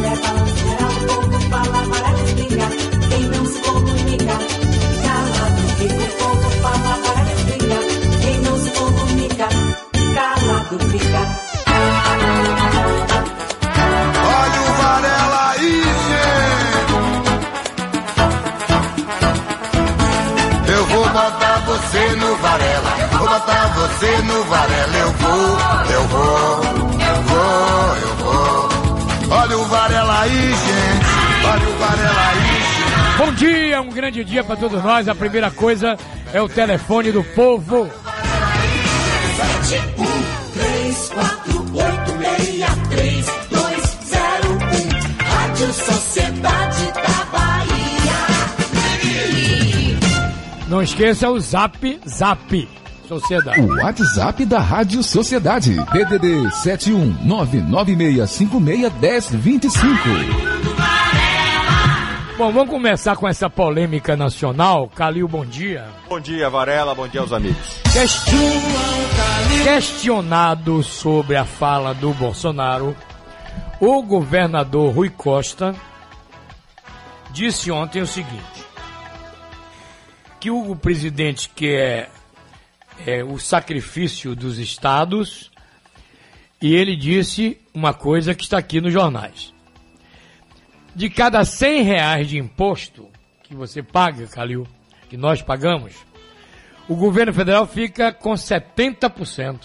Varela é o povo fala, Varela explica. Quem não se comunica, calado fica. O povo fala, Varela explica. Quem não se comunica, calado fica. Olha o Varela aí, gente! Eu vou botar você no Varela, vou botar você no Varela, eu vou, eu vou. Olha o Varela aí, gente! Olha o Varela aí, gente! Bom dia, um grande dia para todos nós. A primeira coisa é o telefone do povo. 34863201 Rádio Sociedade da Bahia. Não esqueça o Zap Zap Sociedade. O WhatsApp da Rádio Sociedade. DDD 71996561025. Bom, vamos começar com essa polêmica nacional. Calil, bom dia. Bom dia, Varela. Bom dia aos amigos. Question- Questionado sobre a fala do Bolsonaro, o governador Rui Costa disse ontem o seguinte: que o presidente quer é, o sacrifício dos estados, e ele disse uma coisa que está aqui nos jornais. De cada 100 reais de imposto que você paga, Calil, que nós pagamos, o governo federal fica com 70%.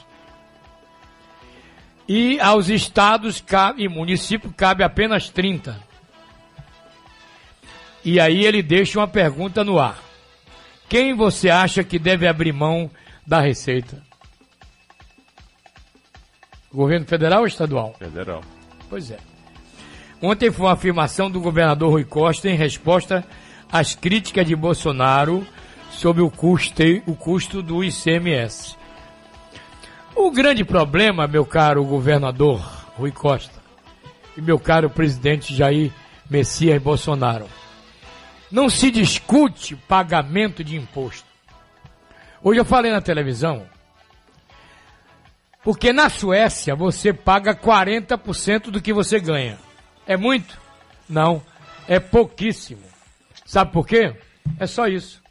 E aos estados e município cabe apenas 30%. E aí ele deixa uma pergunta no ar. Quem você acha que deve abrir mão da receita? Governo federal ou estadual? Federal. Pois é. Ontem foi uma afirmação do governador Rui Costa em resposta às críticas de Bolsonaro sobre o custo, o custo do ICMS. O grande problema, meu caro governador Rui Costa e meu caro presidente Jair Messias Bolsonaro, não se discute pagamento de imposto. Hoje eu falei na televisão, porque na Suécia você paga 40% do que você ganha. É muito? Não, é pouquíssimo. Sabe por quê? É só isso.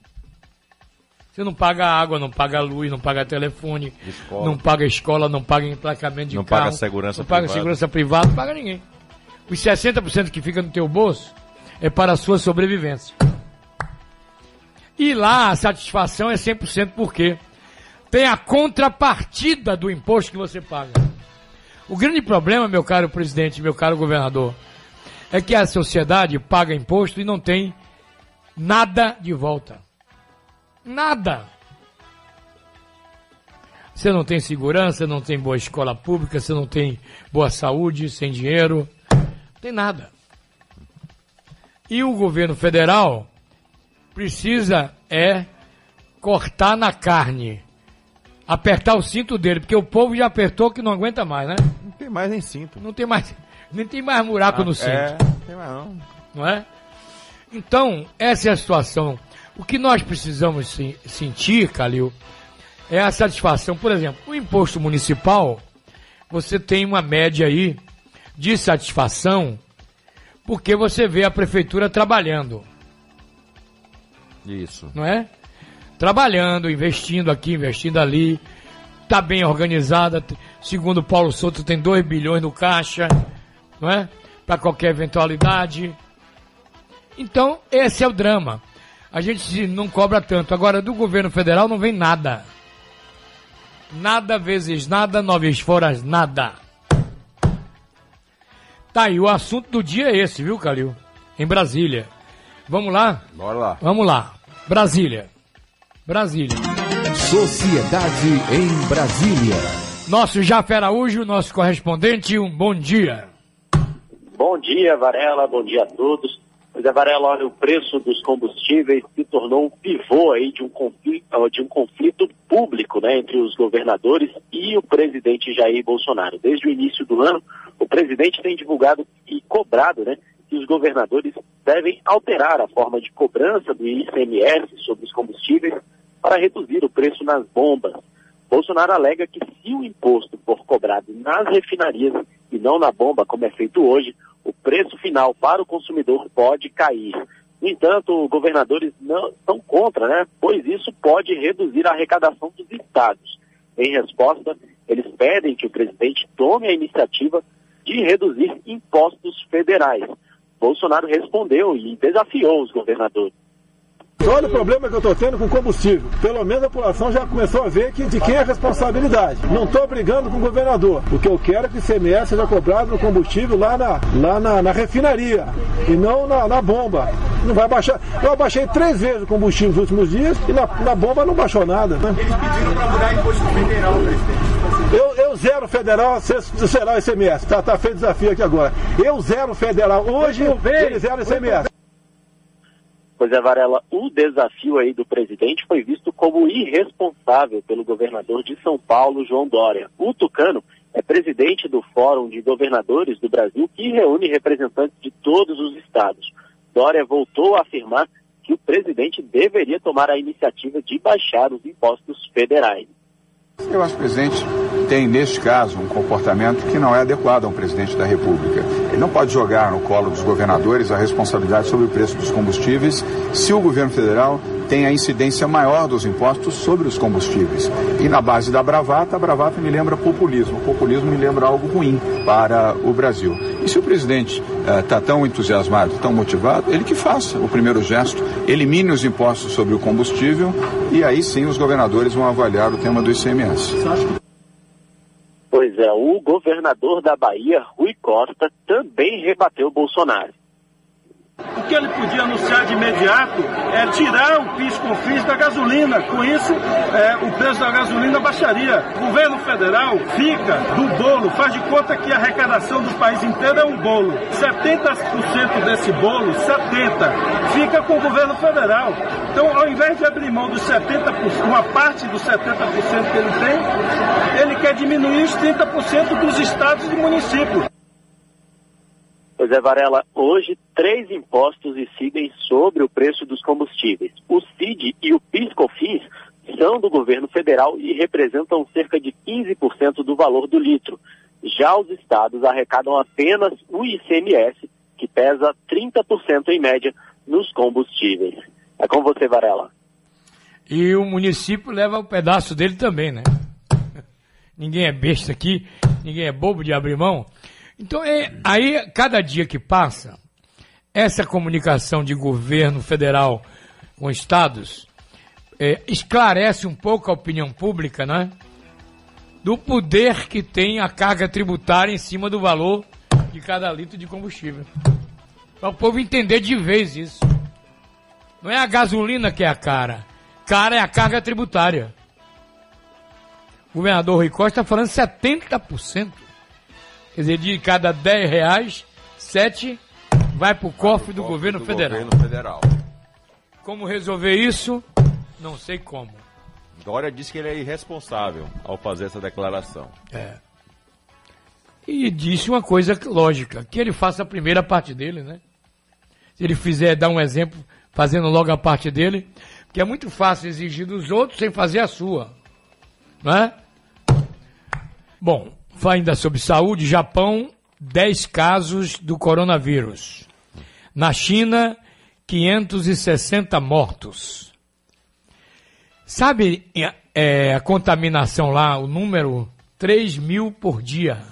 Você não paga água, não paga luz, não paga telefone, Escola. não paga escola, não paga emplacamento de Não carro, paga segurança não paga privada. segurança privada, não paga ninguém. Os 60% que fica no teu bolso é para a sua sobrevivência. E lá a satisfação é 100% porque tem a contrapartida do imposto que você paga. O grande problema, meu caro presidente, meu caro governador, é que a sociedade paga imposto e não tem nada de volta. Nada. Você não tem segurança, não tem boa escola pública, você não tem boa saúde, sem dinheiro, não tem nada. E o governo federal precisa é cortar na carne, apertar o cinto dele, porque o povo já apertou que não aguenta mais, né? Não tem mais nem cinto. Não tem mais, nem tem mais buraco no cinto É, não tem mais não. não é? Então, essa é a situação. O que nós precisamos se- sentir, Calil, é a satisfação. Por exemplo, o imposto municipal, você tem uma média aí de satisfação, porque você vê a prefeitura trabalhando, Isso. não é? Trabalhando, investindo aqui, investindo ali, está bem organizada. Segundo Paulo Souto, tem 2 bilhões no caixa, não é? Para qualquer eventualidade. Então, esse é o drama. A gente não cobra tanto. Agora, do governo federal não vem nada. Nada vezes nada, nove vezes fora nada. Tá aí, o assunto do dia é esse, viu, Calil? Em Brasília. Vamos lá? Bora lá. Vamos lá. Brasília. Brasília. Sociedade em Brasília. Nosso Jafé Araújo, nosso correspondente, um bom dia. Bom dia, Varela. Bom dia a todos. Pois é, Varela, olha, o preço dos combustíveis se tornou um pivô aí de um conflito, de um conflito público né, entre os governadores e o presidente Jair Bolsonaro. Desde o início do ano, o presidente tem divulgado e cobrado né, que os governadores devem alterar a forma de cobrança do ICMS sobre os combustíveis para reduzir o preço nas bombas. Bolsonaro alega que se o imposto for cobrado nas refinarias e não na bomba, como é feito hoje, o preço final para o consumidor pode cair. No entanto, governadores não estão contra, né? Pois isso pode reduzir a arrecadação dos estados. Em resposta, eles pedem que o presidente tome a iniciativa de reduzir impostos federais. Bolsonaro respondeu e desafiou os governadores. Olha o problema que eu estou tendo com combustível. Pelo menos a população já começou a ver que de quem é a responsabilidade. Não estou brigando com o governador. O que eu quero é que o ICMS seja cobrado no combustível lá na, lá na, na refinaria e não na, na, bomba. Não vai baixar. Eu abaixei três vezes o combustível nos últimos dias e na, na bomba não baixou nada. Né? Eles pediram para mudar imposto federal, presidente. Eu, zero federal, será o ICMS. Tá, tá feito desafio aqui agora. Eu zero federal. Hoje, eles zero ICMS. Pois é, Varela, o desafio aí do presidente foi visto como irresponsável pelo governador de São Paulo, João Dória. O Tucano é presidente do Fórum de Governadores do Brasil, que reúne representantes de todos os estados. Dória voltou a afirmar que o presidente deveria tomar a iniciativa de baixar os impostos federais. Eu acho que o presidente tem, neste caso, um comportamento que não é adequado a um presidente da República. Ele não pode jogar no colo dos governadores a responsabilidade sobre o preço dos combustíveis se o governo federal tem a incidência maior dos impostos sobre os combustíveis. E na base da bravata, a bravata me lembra populismo. O populismo me lembra algo ruim para o Brasil. E se o presidente está tão entusiasmado, tão motivado, ele que faça o primeiro gesto, elimine os impostos sobre o combustível e aí sim os governadores vão avaliar o tema do ICMS. Pois é, o governador da Bahia, Rui Costa, também rebateu Bolsonaro. O que ele podia anunciar de imediato é tirar o PIS-COFINS da gasolina. Com isso, é, o preço da gasolina baixaria. O governo federal fica do bolo, faz de conta que a arrecadação do país inteiro é um bolo. 70% desse bolo, 70%, fica com o governo federal. Então, ao invés de abrir mão dos 70%, uma parte dos 70% que ele tem, ele quer diminuir os 30% dos estados e municípios. Pois é, Varela, hoje três impostos incidem sobre o preço dos combustíveis. O CID e o PIS-COFINS são do governo federal e representam cerca de 15% do valor do litro. Já os estados arrecadam apenas o ICMS, que pesa 30% em média nos combustíveis. É com você, Varela. E o município leva o um pedaço dele também, né? ninguém é besta aqui, ninguém é bobo de abrir mão. Então, é, aí, cada dia que passa, essa comunicação de governo federal com estados é, esclarece um pouco a opinião pública, né? Do poder que tem a carga tributária em cima do valor de cada litro de combustível. Para o povo entender de vez isso. Não é a gasolina que é a cara. Cara é a carga tributária. O governador Rui Costa está falando 70%. Quer dizer, de cada 10 reais, 7 vai para o cofre do, governo, do federal. governo federal. Como resolver isso? Não sei como. Dória disse que ele é irresponsável ao fazer essa declaração. É. E disse uma coisa lógica, que ele faça a primeira parte dele, né? Se ele fizer, dar um exemplo, fazendo logo a parte dele, que é muito fácil exigir dos outros sem fazer a sua. Não é? Bom, ainda sobre saúde, Japão, 10 casos do coronavírus. Na China, 560 mortos. Sabe é, a contaminação lá, o número 3 mil por dia.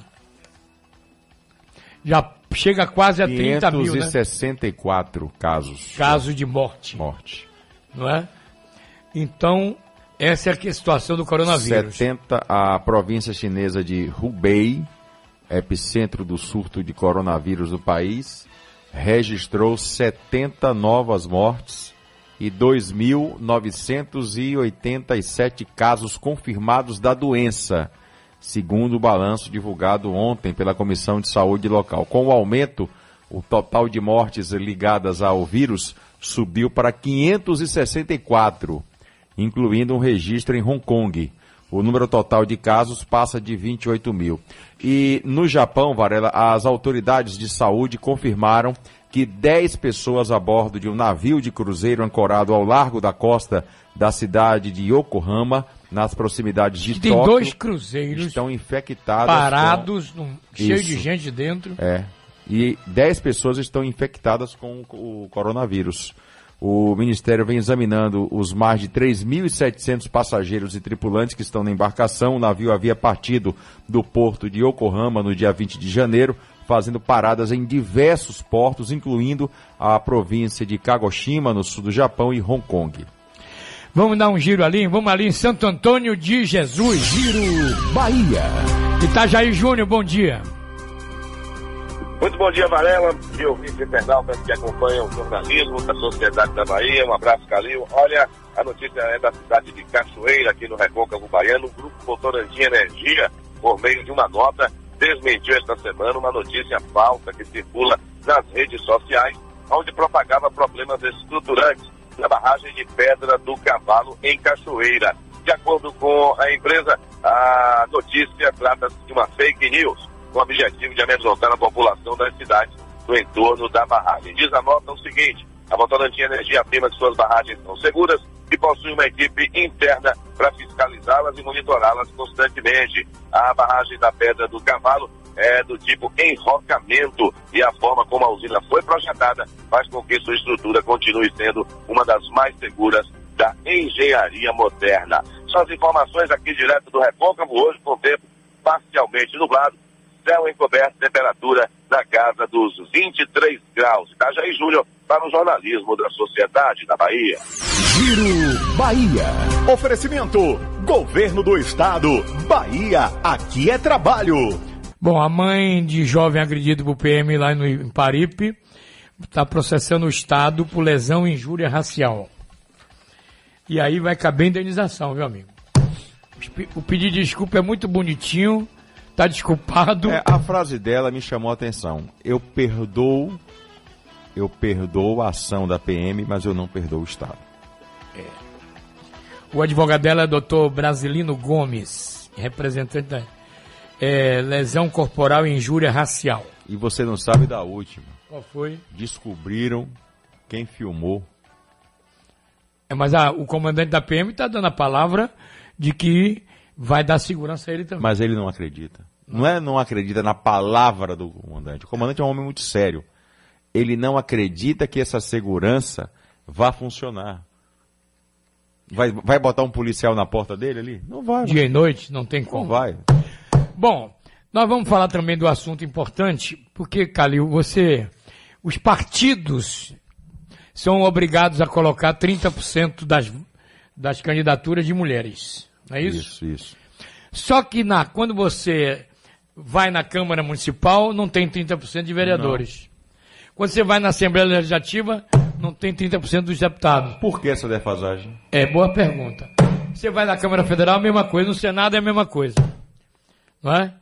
Já chega quase a 30 mil, né? 564 casos. Casos de morte. Morte. Não é? Então, essa é a situação do coronavírus. 70, a província chinesa de Hubei, epicentro do surto de coronavírus do país, registrou 70 novas mortes e 2.987 casos confirmados da doença, segundo o balanço divulgado ontem pela Comissão de Saúde Local. Com o aumento, o total de mortes ligadas ao vírus subiu para 564 incluindo um registro em Hong Kong. O número total de casos passa de 28 mil. E no Japão, Varela, as autoridades de saúde confirmaram que 10 pessoas a bordo de um navio de cruzeiro ancorado ao largo da costa da cidade de Yokohama, nas proximidades de Tem Tóquio, dois cruzeiros estão infectados. parados, com... num... cheio de gente dentro. É. e 10 pessoas estão infectadas com o coronavírus. O Ministério vem examinando os mais de 3.700 passageiros e tripulantes que estão na embarcação. O navio havia partido do porto de Yokohama no dia 20 de janeiro, fazendo paradas em diversos portos, incluindo a província de Kagoshima, no sul do Japão, e Hong Kong. Vamos dar um giro ali, vamos ali em Santo Antônio de Jesus. Giro Bahia. Itajaí Júnior, bom dia. Muito bom dia, Varela, e ouvintes internautas que acompanham o jornalismo da Sociedade da Bahia. Um abraço, Calil. Olha, a notícia é da cidade de Cachoeira, aqui no Recôncavo Baiano. O Grupo Votorantim Energia, por meio de uma nota, desmentiu esta semana uma notícia falsa que circula nas redes sociais, onde propagava problemas estruturantes na barragem de Pedra do Cavalo, em Cachoeira. De acordo com a empresa, a notícia trata-se de uma fake news com o objetivo de amedrontar a população das cidades no entorno da barragem. Diz a nota o seguinte: a Votorantim Energia afirma que suas barragens são seguras e possui uma equipe interna para fiscalizá-las e monitorá-las constantemente. A barragem da Pedra do Cavalo é do tipo enrocamento e a forma como a usina foi projetada faz com que sua estrutura continue sendo uma das mais seguras da engenharia moderna. São as informações aqui direto do Recôncavo, hoje com tempo parcialmente nublado, céu encoberto, temperatura na casa dos 23 graus. Itajaí Júnior para o jornalismo da Sociedade da Bahia. Giro Bahia. Oferecimento: Governo do Estado. Bahia, aqui é trabalho. Bom, a mãe de jovem agredido por PM lá no em Paripe está processando o Estado por lesão e injúria racial. E aí vai caber indenização, viu, amigo? O pedido de desculpa é muito bonitinho, tá desculpado. É, a frase dela me chamou a atenção. Eu perdoo, eu perdoo a ação da PM, mas eu não perdoo o Estado. O advogado dela é doutor Brasilino Gomes, representante da é, lesão corporal e injúria racial. E você não sabe da última. Qual foi? Descobriram quem filmou. É, mas a- o comandante da PM está dando a palavra de que vai dar segurança a ele também. Mas ele não acredita. Não é não acredita na palavra do comandante. O comandante é um homem muito sério. Ele não acredita que essa segurança vá funcionar. Vai, vai botar um policial na porta dele ali? Não vai. Dia e noite, não tem Não como. vai. Bom, nós vamos falar também do assunto importante, porque, Calil, você. Os partidos são obrigados a colocar 30% das, das candidaturas de mulheres. Não é isso? Isso, isso. Só que na, quando você vai na Câmara Municipal, não tem 30% de vereadores. Quando você vai na Assembleia Legislativa, não tem 30% dos deputados. Por que essa defasagem? É, boa pergunta. Você vai na Câmara Federal, a mesma coisa. No Senado é a mesma coisa. Não é?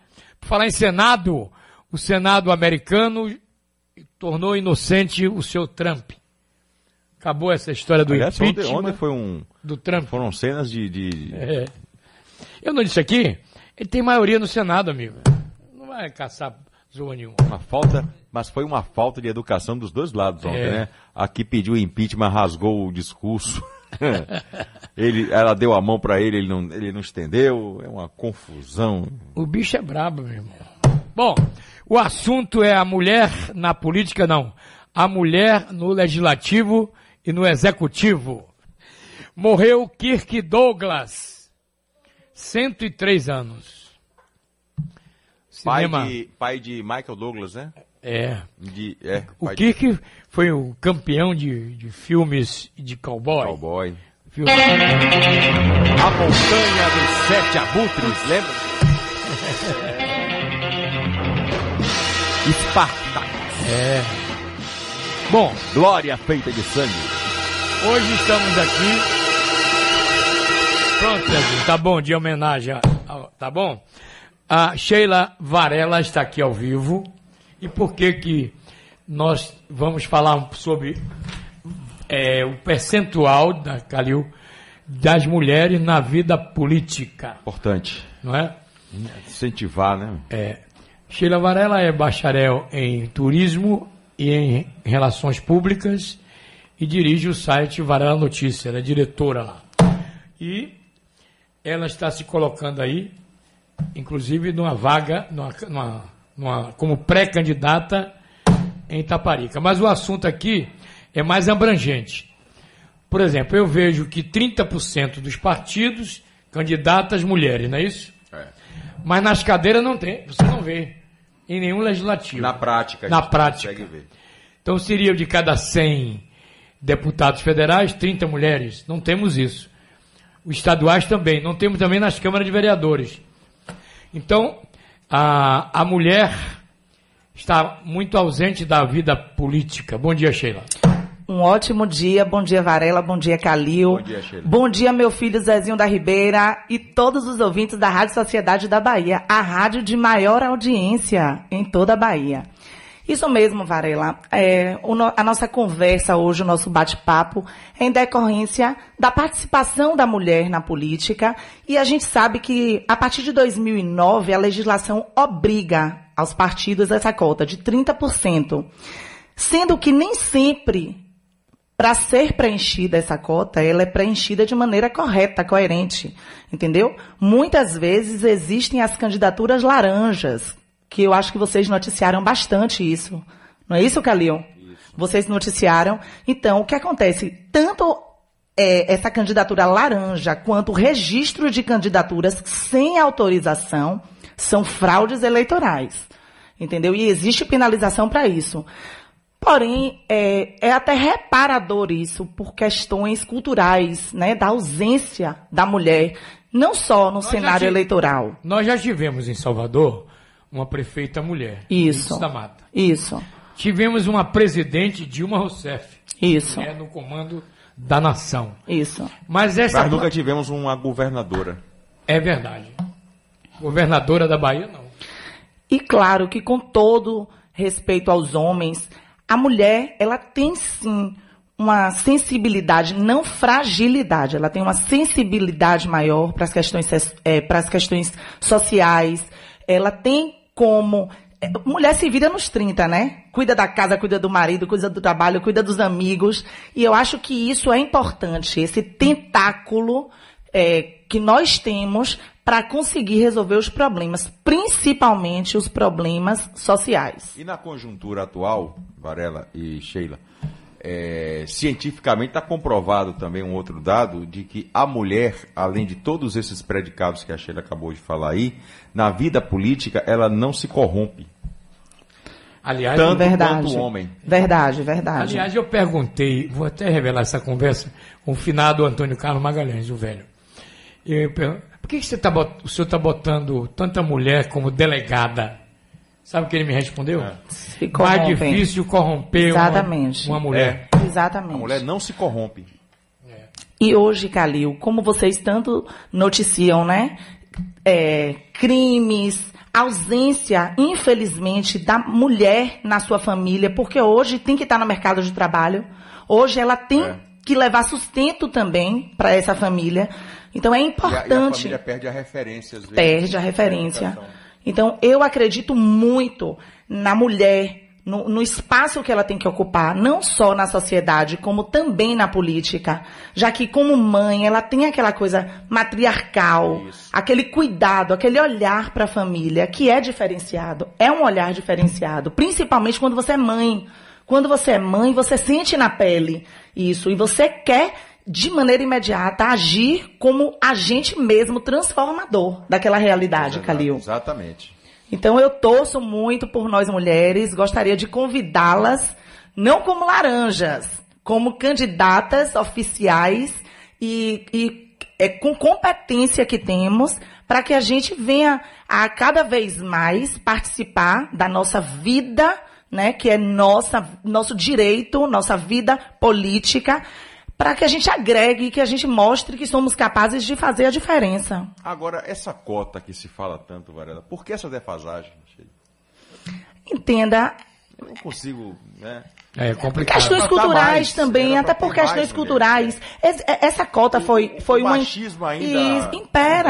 Por falar em Senado, o Senado americano tornou inocente o seu Trump. Acabou essa história do Aliás, ontem, impeachment ontem foi um, do Trump. foram cenas de, de- É. Eu não disse aqui, ele tem maioria no Senado, amigo. Não vai caçar zoa nenhuma. uma falta, mas foi uma falta de educação dos dois lados ontem, É. né? Aqui pediu impeachment, rasgou o discurso. ele, ela deu a mão para ele, ele não, ele não estendeu. É uma confusão. O bicho é brabo, meu irmão. Bom, o assunto é a mulher na política, não. A mulher no legislativo e no executivo. Morreu Kirk Douglas, 103 anos. Pai de, pai de Michael Douglas, né? É. De, é, O pai de foi o campeão de, de filmes de cowboy. cowboy. Filme- A Montanha dos Sete Abutres, lembra? Esparta. É. Bom, Glória feita de sangue. Hoje estamos aqui. Pronto, tá bom, de homenagem, tá bom? A Sheila Varela está aqui ao vivo. E por que que nós vamos falar sobre é, o percentual da Calil das mulheres na vida política, Importante. não é? Incentivar, né? É, Sheila Varela é bacharel em turismo e em relações públicas e dirige o site Varela Notícia, ela é diretora lá. E ela está se colocando aí, inclusive numa vaga, numa, numa- numa- como pré-candidata em Itaparica. Mas o assunto aqui é mais abrangente. Por exemplo, eu vejo que 30% dos partidos candidatas mulheres, não é isso? É. Mas nas cadeiras não tem, você não vê em nenhum legislativo. Na prática, Na prática. Então seria de cada 100 deputados federais, 30 mulheres. Não temos isso. Os estaduais também. Não temos também nas câmaras de vereadores. Então, a, a mulher está muito ausente da vida política. Bom dia, Sheila. Um ótimo dia, bom dia Varela, bom dia Calil. Bom dia, Sheila. Bom dia, meu filho Zezinho da Ribeira e todos os ouvintes da Rádio Sociedade da Bahia, a rádio de maior audiência em toda a Bahia. Isso mesmo, Varela. É, no- a nossa conversa hoje, o nosso bate-papo, é em decorrência da participação da mulher na política. E a gente sabe que, a partir de 2009, a legislação obriga aos partidos essa cota de 30%. Sendo que nem sempre para ser preenchida essa cota, ela é preenchida de maneira correta, coerente, entendeu? Muitas vezes existem as candidaturas laranjas, que eu acho que vocês noticiaram bastante isso. Não é isso, Calil? Vocês noticiaram. Então, o que acontece? Tanto é, essa candidatura laranja quanto o registro de candidaturas sem autorização são fraudes eleitorais. Entendeu? E existe penalização para isso. Porém, é, é até reparador isso por questões culturais, né, da ausência da mulher, não só no já cenário tive- eleitoral. Nós já tivemos em Salvador uma prefeita mulher. Isso. Da Mata. Isso. Tivemos uma presidente, Dilma Rousseff. Isso. Que é no comando da nação. Isso. Mas essa Mas nunca tivemos uma governadora. é verdade. Governadora da Bahia, não. E claro que com todo respeito aos homens, a mulher, ela tem sim uma sensibilidade, não fragilidade, ela tem uma sensibilidade maior para as questões, eh, para as questões sociais. Ela tem como. eh, Mulher se vira nos 30, né? Cuida da casa, cuida do marido, cuida do trabalho, cuida dos amigos. E eu acho que isso é importante, esse tentáculo eh, que nós temos para conseguir resolver os problemas, principalmente os problemas sociais. E na conjuntura atual, Varela e Sheila, é, cientificamente está comprovado também um outro dado de que a mulher, além de todos esses predicados que a Sheila acabou de falar aí, na vida política ela não se corrompe. Aliás, Tanto verdade. quanto o homem. Verdade, verdade. aliás, eu perguntei, vou até revelar essa conversa com o finado Antônio Carlos Magalhães, o velho. Eu por que, que você tá o senhor está botando tanta mulher como delegada? Sabe o que ele me respondeu? Se Mais difícil corromper uma- Exatamente. Uma, mulher. Exatamente. A mulher não se corrompe. E hoje, Calil, como vocês tanto noticiam, né? É, crimes, ausência, infelizmente, da mulher na sua família, porque hoje tem que estar no mercado de trabalho. Hoje ela tem É. que levar sustento também para essa família. Então é E a, e a importante. família perde a referência às vezes. Perde a referência. Então, eu acredito muito na mulher, no, no espaço que ela tem que ocupar, não só na sociedade, como também na política. Já que, como mãe, ela tem aquela coisa matriarcal, aquele cuidado, aquele olhar para a família, que é diferenciado. É um olhar diferenciado, principalmente quando você é mãe. Quando você é mãe, você sente na pele isso. E você quer, de maneira imediata, agir como agente mesmo transformador daquela realidade, Calil. Exatamente. Então eu torço muito por nós mulheres, gostaria de convidá-las, não como laranjas, como candidatas oficiais e, e é, com competência que temos, para que a gente venha a cada vez mais participar da nossa vida, né, que é nossa, nosso direito, nossa vida política, para que a gente agregue, que a gente mostre que somos capazes de fazer a diferença. Agora, essa cota que se fala tanto, Varela, por que essa defasagem? Entenda, Eu não consigo, né? É complicado. Questões Pra tá culturais mais, também, até por mais questões culturais. Es- é- Essa cota foi, foi o uma. machismo ainda Isso, impera,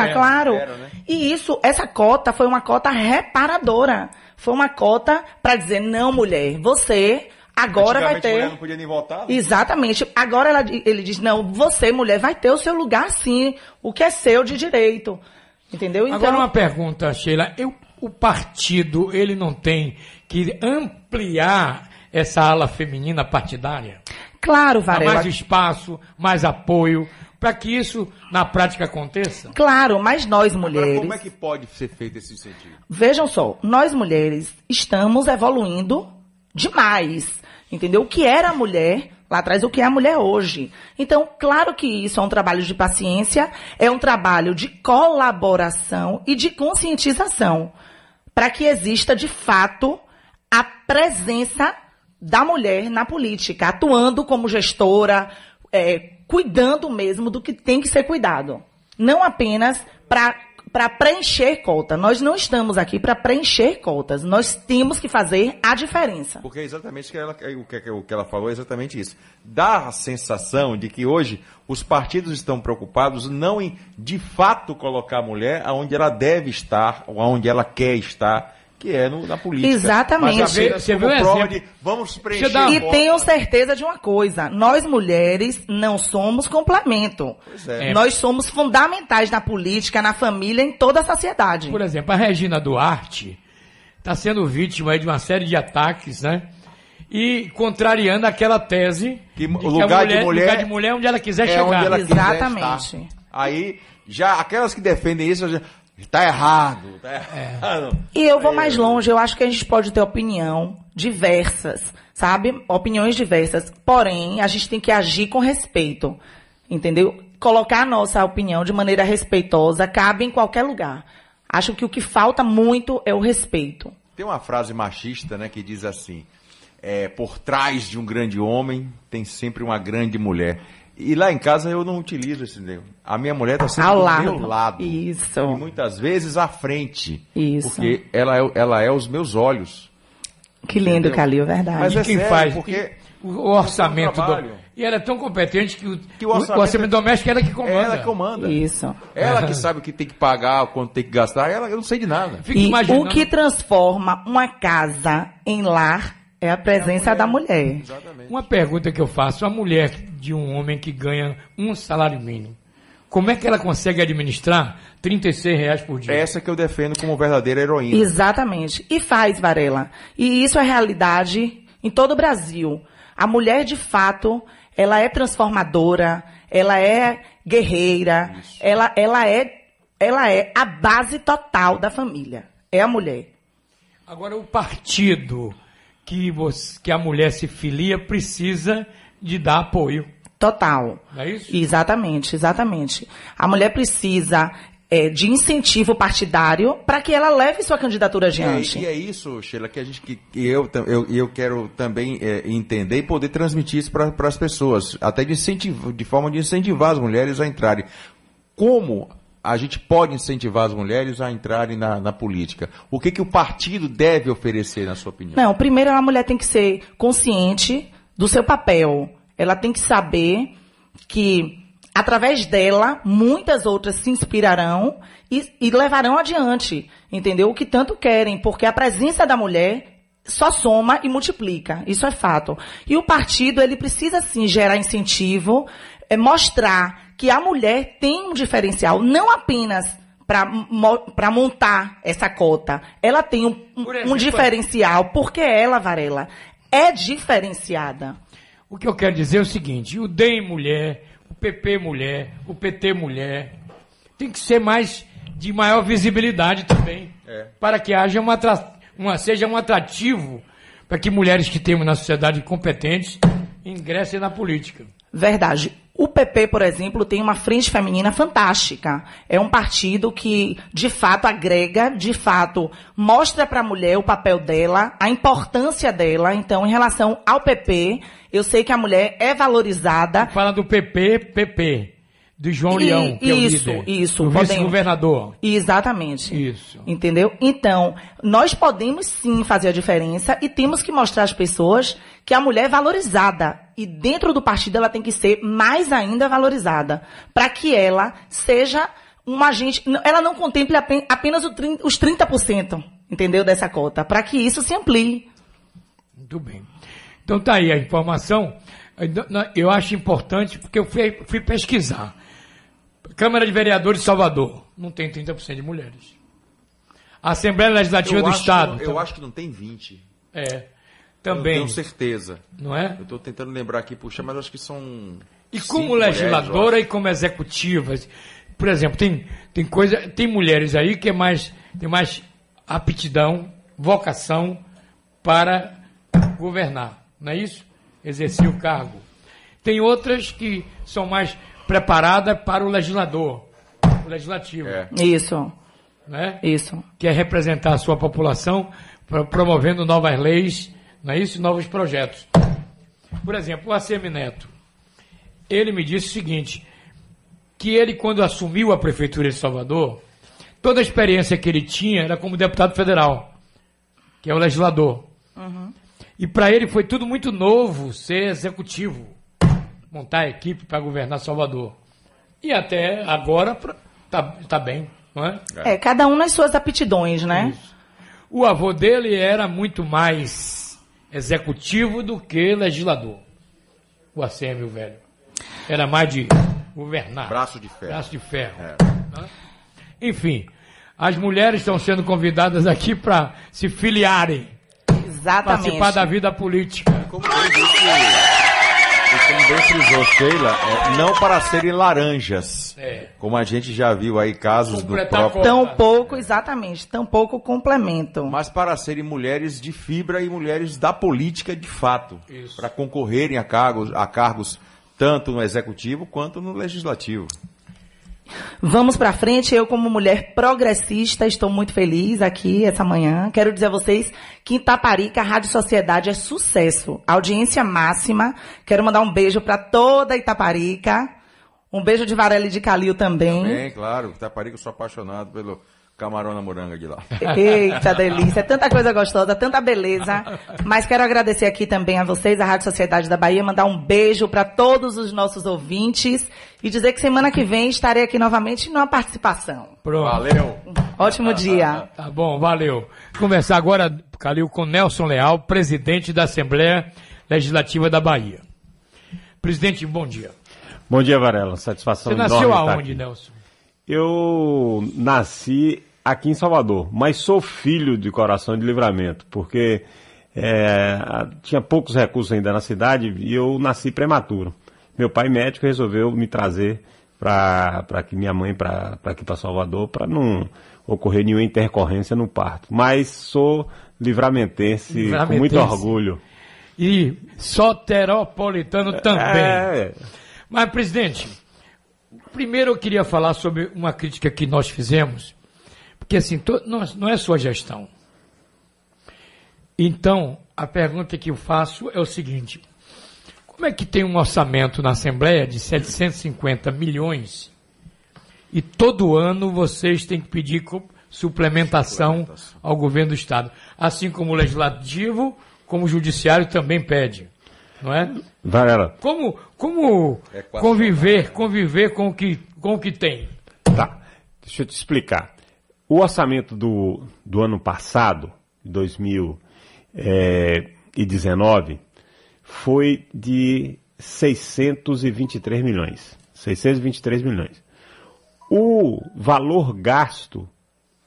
impera, claro. impera, né? E isso, essa cota foi uma cota reparadora. Foi uma cota para dizer, não, mulher, você agora vai a mulher ter. não podia nem votar. né? Exatamente. Agora ela- ele diz, não, você, mulher, vai ter o seu lugar sim, o que é seu de direito. Entendeu? Então, Agora uma pergunta, Sheila. Eu- o partido, ele não tem que ampliar essa ala feminina partidária? Claro, Varela. mais espaço, mais apoio, para que isso na prática aconteça? Claro, mas nós Agora, mulheres. como é que pode ser feito esse incentivo? Vejam só, nós mulheres estamos evoluindo demais. Entendeu? O que era a mulher lá atrás, o que é a mulher hoje. Então, claro que isso é um trabalho de paciência, é um trabalho de colaboração e de conscientização. Para que exista, de fato, a presença da mulher na política, atuando como gestora, é, cuidando mesmo do que tem que ser cuidado. Não apenas para preencher cota. Nós não estamos aqui para preencher cotas. Nós temos que fazer a diferença. Porque é exatamente que, ela, o, que, o que ela falou é exatamente isso. Dá a sensação de que hoje os partidos estão preocupados não em de fato colocar a mulher aonde ela deve estar, ou aonde ela quer estar, que é no- na política. Exatamente. Mas apenas Você viu prova exemplo? de vamos preencher dar- a E tenho certeza de uma coisa: nós mulheres não somos complemento. é. Nós somos fundamentais na política, na família, em toda a sociedade. Por exemplo, a Regina Duarte está sendo vítima aí de uma série de ataques, né? E contrariando aquela tese Que de o lugar de mulher lugar de mulher é onde ela quiser é chegar. onde ela quiser Exatamente. estar. Aí, já aquelas que defendem isso, já, tá errado, tá errado. E eu vou mais longe, eu acho que a gente pode ter opinião diversas, sabe? Opiniões diversas. Porém, a gente tem que agir com respeito, entendeu? Colocar a nossa opinião de maneira respeitosa cabe em qualquer lugar. Acho que o que falta muito é o respeito. Tem uma frase machista, né, que diz assim: é, por trás de um grande homem tem sempre uma grande mulher. E lá em casa eu não utilizo esse negócio. A minha mulher está sempre Ao do lado. meu lado. Isso. E muitas vezes à frente. Isso. Porque ela é, ela é os meus olhos. Que lindo, Entendeu? Calil, verdade. Mas é quem sério, faz porque o, o orçamento do, e ela é tão competente que o, Que o o orçamento orçamento, é- doméstico é ela que comanda. ela comanda. Isso. Ela que sabe o que tem que pagar, quanto tem que gastar. Ela, eu não sei de nada. Fico E imaginando. o que transforma uma casa em lar é a presença da mulher. Uma pergunta que eu faço: a mulher de um homem que ganha um salário mínimo, como é que ela consegue administrar 36 reais por dia? Essa que eu defendo como verdadeira heroína. Exatamente. E faz, Varela. E isso é realidade em todo o Brasil. A mulher, de fato, ela é transformadora, ela é guerreira, ela, ela, é, ela é a base total da família. É a mulher. Agora, o partido que, você, que a mulher se filia precisa de dar apoio. Total. Não é isso? Exatamente, exatamente. A mulher precisa é, de incentivo partidário para que ela leve sua candidatura É, adiante. e é isso, Sheila, que a gente que, que eu, eu, eu quero também é, entender e poder transmitir isso para as pessoas, até de, incentivo, de forma de incentivar as mulheres a entrarem. Como a gente pode incentivar as mulheres a entrarem na, na política? O que, que o partido deve oferecer, na sua opinião? Não, primeiro a mulher tem que ser consciente do seu papel. Ela tem que saber que, através dela, muitas outras se inspirarão e, e levarão adiante, entendeu? O que tanto querem, porque a presença da mulher só soma e multiplica. Isso é fato. E o partido, ele precisa sim gerar incentivo, é, mostrar que a mulher tem um diferencial, não apenas para montar essa cota. Ela tem um, Por um exemplo, diferencial, porque ela, Varela, é diferenciada. O que eu quero dizer é o seguinte: o DEM mulher, o PP mulher, o PT mulher, tem que ser mais de maior visibilidade também. Para que haja uma, uma- seja um atrativo para que mulheres que temos na sociedade competentes ingressem na política. Verdade. O PP, por exemplo, tem uma frente feminina fantástica. É um partido que, de fato, agrega, de fato, mostra para a mulher o papel dela, a importância dela. Então, em relação ao PP, eu sei que a mulher é valorizada. Fala do PP, PP, do João E- Leão, que isso, é o líder, isso, podemos. vice-governador. Exatamente. Isso. Entendeu? Então, nós podemos sim fazer a diferença e temos que mostrar às pessoas que a mulher é valorizada. E dentro do partido ela tem que ser mais ainda valorizada. Para que ela seja uma agente. Ela não contemple apen- apenas o os 30%, entendeu? Dessa cota. Para que isso se amplie. Muito bem. Então tá aí a informação. Eu acho importante porque eu fui, fui pesquisar. Câmara de Vereadores de Salvador não tem 30% de mulheres. Assembleia Legislativa eu do Estado. Eu tá... acho que não tem 20. É. Também. Eu tenho certeza. Não é? Eu estou tentando lembrar aqui, puxa, mas acho que são. E como legisladora mulheres, e como executiva. Por exemplo, tem, tem coisa. Tem mulheres aí que é mais, tem mais aptidão, vocação para governar. Não é isso? Exercer o cargo. Tem outras que são mais preparada para o legislador, o legislativo. É. Isso. Né? Isso. Que é representar a sua população, promovendo novas leis, não é isso? Novos projetos. Por exemplo, o ACM Neto, ele me disse o seguinte, que ele, quando assumiu a Prefeitura de Salvador, toda a experiência que ele tinha era como deputado federal, que é o legislador. Uhum. E para ele foi tudo muito novo ser executivo montar a equipe para governar Salvador. E até agora está tá bem, não é? é? cada um nas suas aptidões, né? Isso. O avô dele era muito mais executivo do que legislador. O Assêmio velho. Era mais de governar. Braço de ferro. Braço de ferro. É. Enfim, as mulheres estão sendo convidadas aqui para se filiarem. Exatamente. Participar da vida política. Como e como bem frisou Sheila, é, não para serem laranjas, é. como a gente já viu aí casos do próprio... Tão pouco, exatamente, tão pouco complemento. Mas para serem mulheres de fibra e mulheres da política de fato, Isso. para concorrerem a cargos, a cargos tanto no executivo quanto no legislativo. Vamos para frente. Eu, como mulher progressista, estou muito feliz aqui essa manhã. Quero dizer a vocês que Itaparica, a Rádio Sociedade é sucesso. Audiência máxima. Quero mandar um beijo para toda Itaparica. Um beijo de Varela e de Calil também. Também, claro. Itaparica, eu sou apaixonado pelo camarão na moranga de lá. Eita delícia, é tanta coisa gostosa, tanta beleza. Mas quero agradecer aqui também a vocês, a Rádio Sociedade da Bahia, mandar um beijo para todos os nossos ouvintes e dizer que semana que vem estarei aqui novamente numa participação. Pronto. Valeu. Ótimo tá, tá, dia. Tá, tá bom, valeu. Conversar agora, Calil, com Nelson Leal, presidente da Assembleia Legislativa da Bahia. Presidente, bom dia. Bom dia, Varela. Satisfação Você nasceu aonde, Nelson? Eu nasci aqui em Salvador, mas sou filho de Coração de Livramento, porque é, tinha poucos recursos ainda na cidade e eu nasci prematuro. Meu pai médico resolveu me trazer para que minha mãe para aqui para Salvador para não ocorrer nenhuma intercorrência no parto. Mas sou livramentense, livramentense. com muito orgulho. E soteropolitano também. É... Mas, presidente, primeiro eu queria falar sobre uma crítica que nós fizemos porque assim, não é sua gestão. Então, a pergunta que eu faço é o seguinte: como é que tem um orçamento na Assembleia de 750 milhões e todo ano vocês têm que pedir suplementação, suplementação. ao governo do Estado? Assim como o Legislativo, como o Judiciário também pede. Não é? Varela. Como, como conviver, conviver com o que, com o que tem? Tá. Deixa eu te explicar. O orçamento do, do ano passado, 2019, é, foi de 623 milhões. 623 milhões. O valor gasto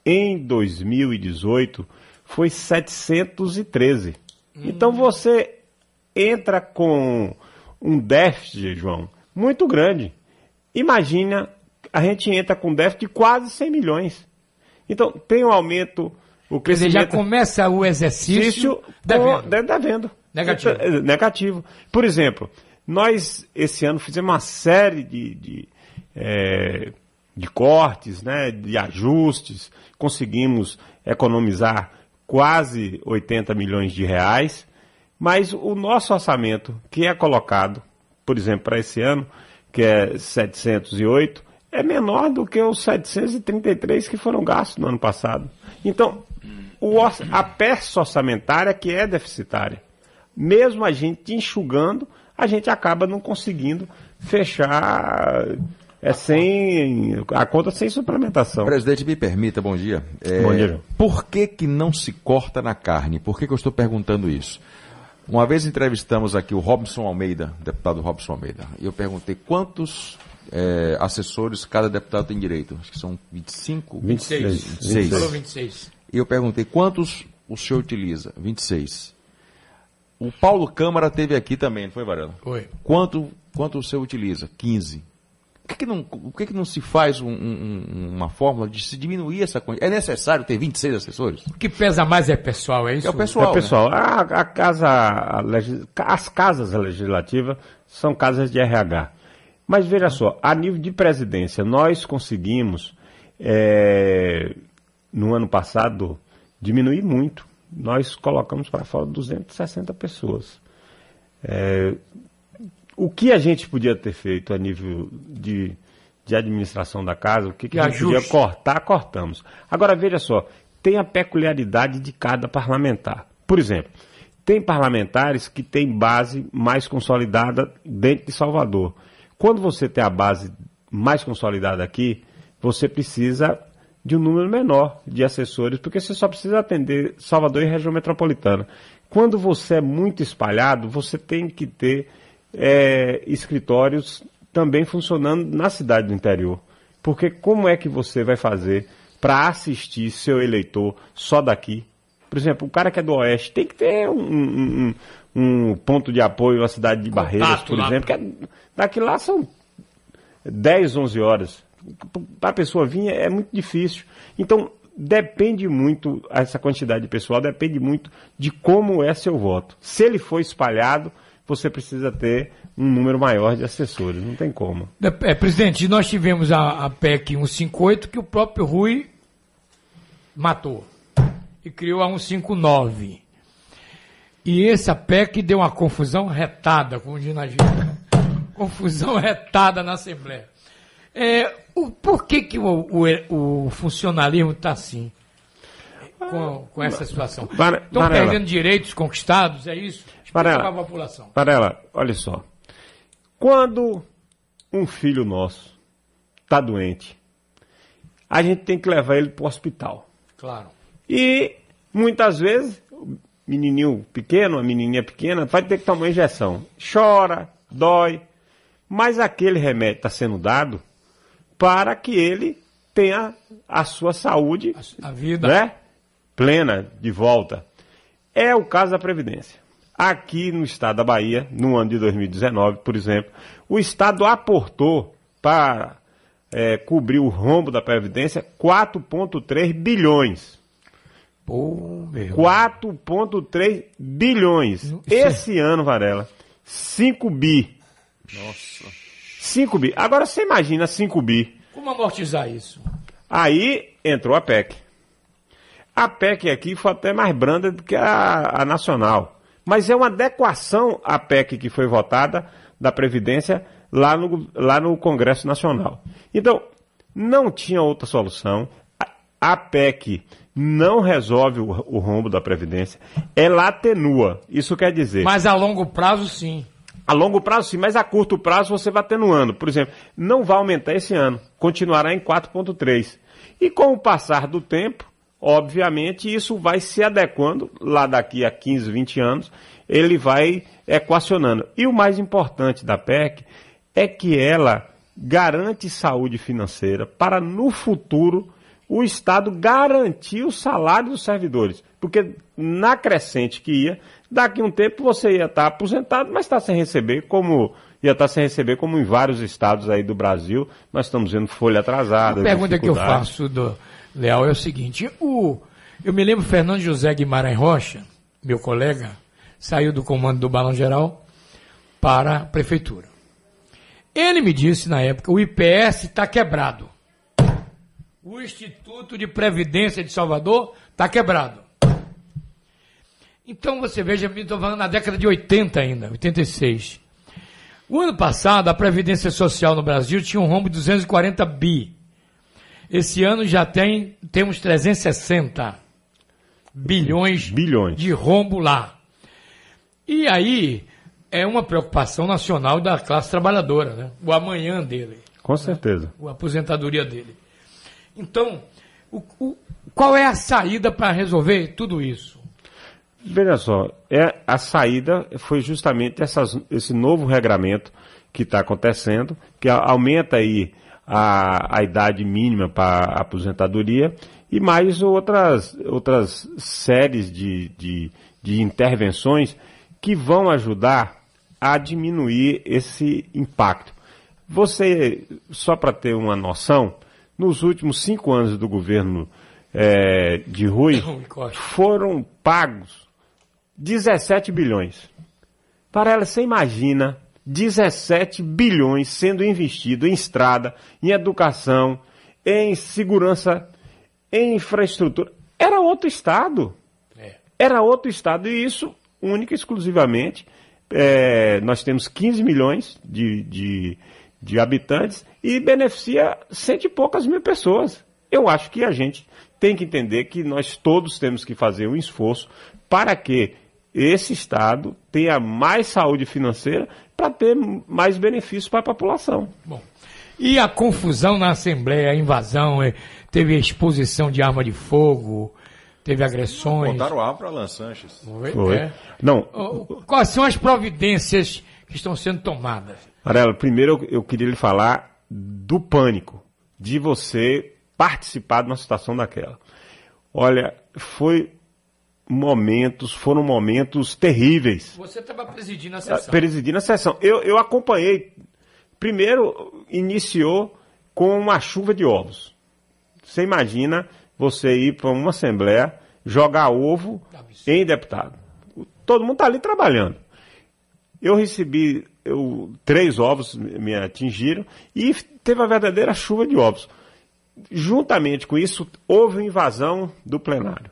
em 2018 foi 713. Hum. Então você entra com um déficit, João, muito grande. Imagina, a gente entra com um déficit de quase 100 milhões. Então, tem um aumento, o crescimento... Ele já começa o exercício, está devendo. Com, devendo. Negativo. É, é, negativo. Por exemplo, nós, esse ano, fizemos uma série de, de, é, de cortes, né, de ajustes, conseguimos economizar quase 80 milhões de reais, mas o nosso orçamento, que é colocado, por exemplo, para esse ano, que é 708, é menor do que os 733 que foram gastos no ano passado. Então, o, a peça orçamentária é que é deficitária. Mesmo a gente enxugando, a gente acaba não conseguindo fechar é sem a conta sem suplementação. Presidente, me permita, bom dia. É, bom dia. Por que, que não se corta na carne? Por que, que eu estou perguntando isso? Uma vez entrevistamos aqui o Robson Almeida, deputado Robson Almeida, e eu perguntei quantos é, assessores cada deputado tem direito. Acho que são 25? 26. 26. 26. 26. E eu perguntei, quantos o senhor utiliza? 26. O Paulo Câmara teve aqui também, não foi, Varela? Foi. Quanto, quanto o senhor utiliza? 15. Por que, que, não, por que, que não se faz um, um, uma fórmula de se diminuir essa quantidade? É necessário ter 26 assessores? O que pesa mais é pessoal, é isso? É o pessoal. É né? pessoal. Né? A, a casa, a legis... as casas legislativas são casas de RH. Mas veja só, a nível de presidência, nós conseguimos, é, no ano passado, diminuir muito. Nós colocamos para fora 260 pessoas. É, o que a gente podia ter feito a nível de, de administração da casa, o que, que a gente podia cortar, cortamos. Agora, veja só, tem a peculiaridade de cada parlamentar. Por exemplo, tem parlamentares que têm base mais consolidada dentro de Salvador. Quando você tem a base mais consolidada aqui, você precisa de um número menor de assessores, porque você só precisa atender Salvador e região metropolitana. Quando você é muito espalhado, você tem que ter é, escritórios também funcionando na cidade do interior. Porque como é que você vai fazer para assistir seu eleitor só daqui? Por exemplo, o cara que é do Oeste tem que ter um, um- um- ponto de apoio na cidade de Barreiras, por lá. exemplo, que é- daqui lá são 10, 11 horas. Para a pessoa vir é muito difícil. Então, depende muito, essa quantidade de pessoal depende muito de como é seu voto. Se ele for espalhado, você precisa ter um número maior de assessores. Não tem como. É, presidente, nós tivemos a, a PEC 158 que o próprio Rui matou e criou a 159. E essa PEC deu uma confusão retada, como diz na gíria. Confusão retada na Assembleia. É, o, por que, que o, o, o funcionalismo está assim? Com, com essa situação. Estão perdendo direitos conquistados, é isso? Explica para a população. Varela, olha só. Quando um filho nosso está doente, a gente tem que levar ele para o hospital. Claro. E muitas vezes, menininho pequeno, a menininha pequena, vai ter que tomar injeção. Chora, dói, mas aquele remédio está sendo dado para que ele tenha a sua saúde A vida. né, plena de volta. É o caso da Previdência. Aqui no estado da Bahia, no ano de 2019, por exemplo, o estado aportou para eh, cobrir o rombo da Previdência 4,3 bilhões. Pô, meu. 4,3 bilhões. Esse ano, Varela, 5 bi. Nossa. 5 bi. Agora você imagina 5 bi. Como amortizar isso? Aí entrou a PEC. A PEC aqui foi até mais branda do que a, a nacional. Mas é uma adequação à PEC que foi votada da Previdência lá no, lá no Congresso Nacional. Então, não tinha outra solução. A, a PEC não resolve o, o rombo da Previdência. Ela atenua. Isso quer dizer. Mas a longo prazo, sim. A longo prazo, sim, mas a curto prazo você vai atenuando. Por exemplo, não vai aumentar esse ano, continuará em 4,3. E com o passar do tempo, obviamente, isso vai se adequando, lá daqui a 15, 20 anos, ele vai equacionando. E o mais importante da PEC é que ela garante saúde financeira para, no futuro, o Estado garantir o salário dos servidores. Porque na crescente que ia, daqui a um tempo você ia estar aposentado, mas está sem receber, como ia estar sem receber, como em vários estados aí do Brasil, nós estamos vendo folha atrasada. A pergunta que eu faço, do Leal, é o seguinte: o, eu me lembro Fernando José Guimarães Rocha, meu colega, saiu do comando do Balão Geral para a prefeitura. Ele me disse na época: o IPS está quebrado. O Instituto de Previdência de Salvador está quebrado. Então você veja, estou falando na década de 80 ainda, 86. O ano passado, a Previdência Social no Brasil tinha um rombo de 240 bi. Esse ano já tem, temos 360 bilhões, Bilhões. de rombo lá. E aí é uma preocupação nacional da classe trabalhadora, né? o amanhã dele, Com certeza. a aposentadoria dele. Então, o- o- qual é a saída para resolver tudo isso? Veja só, é, a saída foi justamente essas- esse novo regramento que está acontecendo, que aumenta aí a, a idade mínima para aposentadoria e mais outras, outras séries de, de, de intervenções que vão ajudar a diminuir esse impacto. Você, só para ter uma noção, nos últimos cinco anos do governo eh, de Rui, foram pagos 17 bilhões. Para ela, você imagina 17 bilhões sendo investido em estrada, em educação, em segurança, em infraestrutura. Era outro Estado. Era outro Estado. E isso, única e exclusivamente, é, nós temos 15 milhões de, de, de habitantes e beneficia cento e poucas mil pessoas. Eu acho que a gente tem que entender que nós todos temos que fazer um esforço para que esse Estado tenha mais saúde financeira para ter mais benefícios para a população. Bom, e a confusão na Assembleia, a invasão, eh, teve exposição de arma de fogo, teve agressões. Botaram arma para Alan Sanches. Foi. É. Não, Quais são as providências que estão sendo tomadas? Arela, primeiro eu, eu queria lhe falar do pânico, de você participar de uma situação daquela. Olha, foi momentos, foram momentos terríveis. Você estava presidindo a Ah, sessão. Presidindo a sessão. Eu, eu acompanhei. Primeiro, iniciou com uma chuva de ovos. Você imagina você ir para uma assembleia, jogar ovo em deputado. Todo mundo está ali trabalhando. Eu recebi eu, três ovos me atingiram e teve a verdadeira chuva de ovos. Juntamente com isso, houve uma invasão do plenário.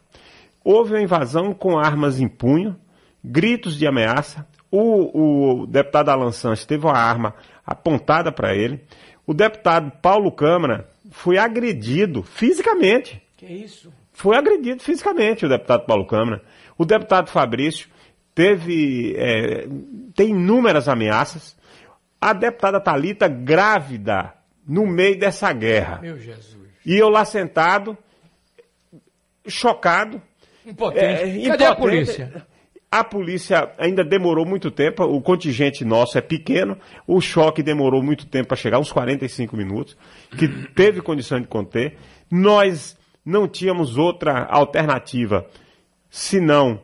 Houve uma invasão com armas em punho, gritos de ameaça. O, o deputado Alan Sanches teve uma arma apontada para ele. O deputado Paulo Câmara foi agredido fisicamente. Que isso? Foi agredido fisicamente o deputado Paulo Câmara. O deputado Fabrício teve é, tem inúmeras ameaças. A deputada Talita grávida no meio dessa guerra. Meu Jesus. E eu lá sentado, chocado. Impotente. É, Cadê a impotente. polícia? A polícia ainda demorou muito tempo, o contingente nosso é pequeno, o choque demorou muito tempo para chegar, uns 45 minutos, que teve condição de conter. Nós não tínhamos outra alternativa senão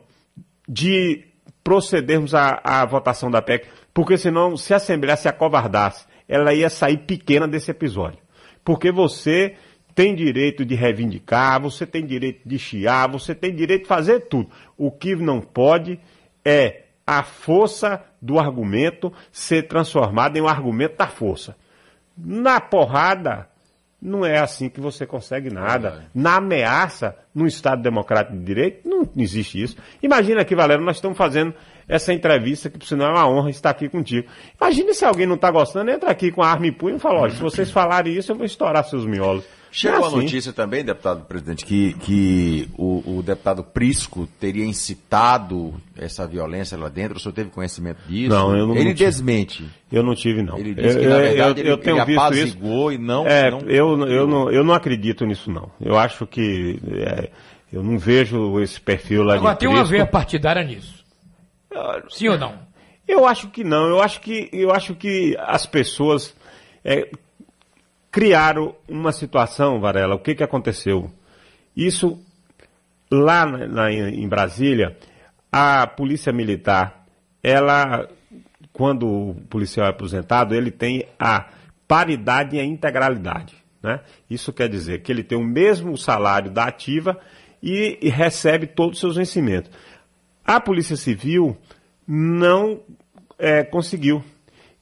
de procedermos à, à votação da PEC, porque senão, se a Assembleia se acovardasse, ela ia sair pequena desse episódio. Porque você tem direito de reivindicar, você tem direito de chiar, você tem direito de fazer tudo. O que não pode é a força do argumento ser transformada em um argumento da força. Na porrada, não é assim que você consegue nada. Na ameaça, num Estado democrático de direito, não existe isso. Imagina aqui, Valério, nós estamos fazendo essa entrevista, que por sinal é uma honra estar aqui contigo. Imagina se alguém não está gostando, entra aqui com a arma e punho e fala, olha, se vocês falarem isso, eu vou estourar seus miolos. Chegou Não é a notícia também, deputado presidente, que, que o, o deputado Prisco teria incitado essa violência lá dentro. O senhor teve conhecimento disso? Não, eu não Ele tive. desmente. Eu não tive, não. Ele disse que, eu, na eu- verdade, eu, ele- eu tenho ele visto isso. e não- É, não- eu, eu, não, eu não acredito nisso, não. Eu acho que é, eu não vejo esse perfil lá Agora de tem uma veia partidária nisso. Sim ou não? Eu acho que não. Eu acho que, eu acho que as pessoas é, criaram uma situação, Varela. O que, que aconteceu? Isso, lá na- na- em Brasília, a polícia militar, ela, quando o policial é aposentado, ele tem a paridade e a integralidade. Né? Isso quer dizer que ele tem o mesmo salário da ativa e, e recebe todos os seus vencimentos. A Polícia Civil não é, conseguiu.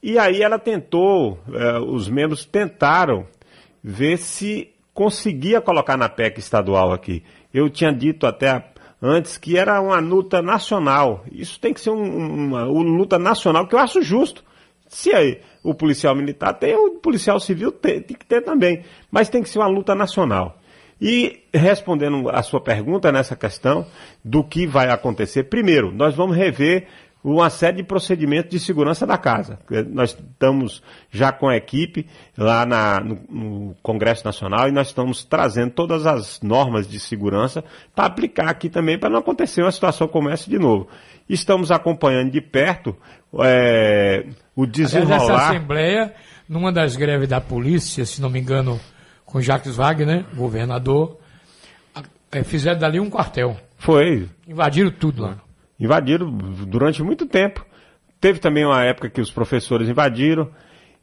E aí ela tentou, é, os membros tentaram ver se conseguia colocar na PEC estadual aqui. Eu tinha dito até antes que era uma luta nacional. Isso tem que ser um- uma, uma luta nacional que eu acho justo. Se aí o policial militar tem, o policial civil tem, tem que ter também. Mas tem que ser uma luta nacional. E respondendo a sua pergunta nessa questão do que vai acontecer, primeiro, nós vamos rever uma série de procedimentos de segurança da casa. Nós estamos já com a equipe lá na- no, no Congresso Nacional e nós estamos trazendo todas as normas de segurança para aplicar aqui também, para não acontecer uma situação como essa de novo. Estamos acompanhando de perto eh, o Aliás, essa desenrolar. Assembleia, numa das greves da polícia, se não me engano, com Jacques Wagner, governador, eh, fizeram dali um quartel. Foi. Invadiram tudo lá. Invadiram durante muito tempo. Teve também uma época que os professores invadiram.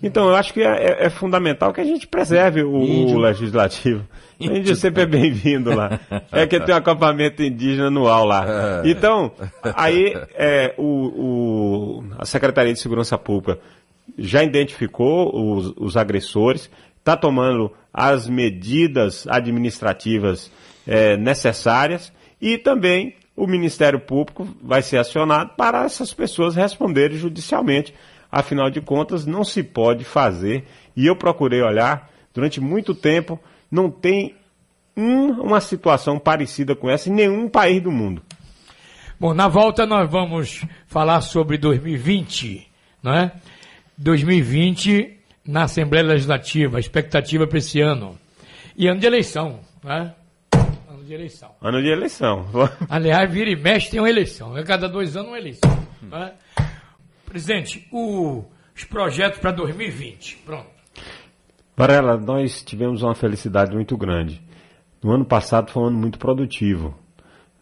Então, eu acho que é, é- é fundamental que a gente preserve o, o legislativo. O índio sempre é bem-vindo lá. É que tem um acampamento indígena anual lá. Então, aí é, o, o- a Secretaria de Segurança Pública já identificou os, os agressores, está tomando as medidas administrativas é, necessárias e também o Ministério Público vai ser acionado para essas pessoas responderem judicialmente. Afinal de contas, não se pode fazer, e eu procurei olhar durante muito tempo, não tem um- uma situação parecida com essa em nenhum país do mundo. Bom, na volta nós vamos falar sobre 2020, não é? 2020 na Assembleia Legislativa, expectativa para esse ano. E ano de eleição, né? De eleição. Ano de eleição. Aliás, vira e mexe tem uma eleição. A cada dois anos uma eleição. né? Presidente, o- os projetos para 2020. Pronto. Varela, nós tivemos uma felicidade muito grande. No ano passado foi um ano muito produtivo.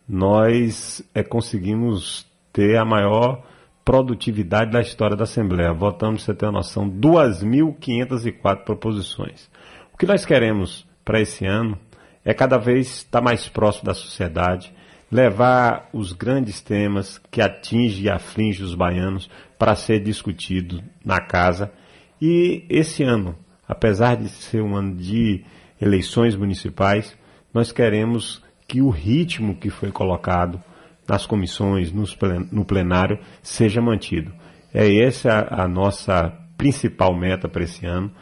Nós eh, conseguimos ter a maior produtividade da história da Assembleia. Votamos, você ter uma noção, 2.504 proposições. O que nós queremos para esse ano é cada vez estar mais próximo da sociedade, levar os grandes temas que atingem e afligem os baianos para ser discutido na casa. E esse ano, apesar de ser um ano de eleições municipais, nós queremos que o ritmo que foi colocado nas comissões, no plenário, seja mantido. É essa a nossa principal meta para esse ano.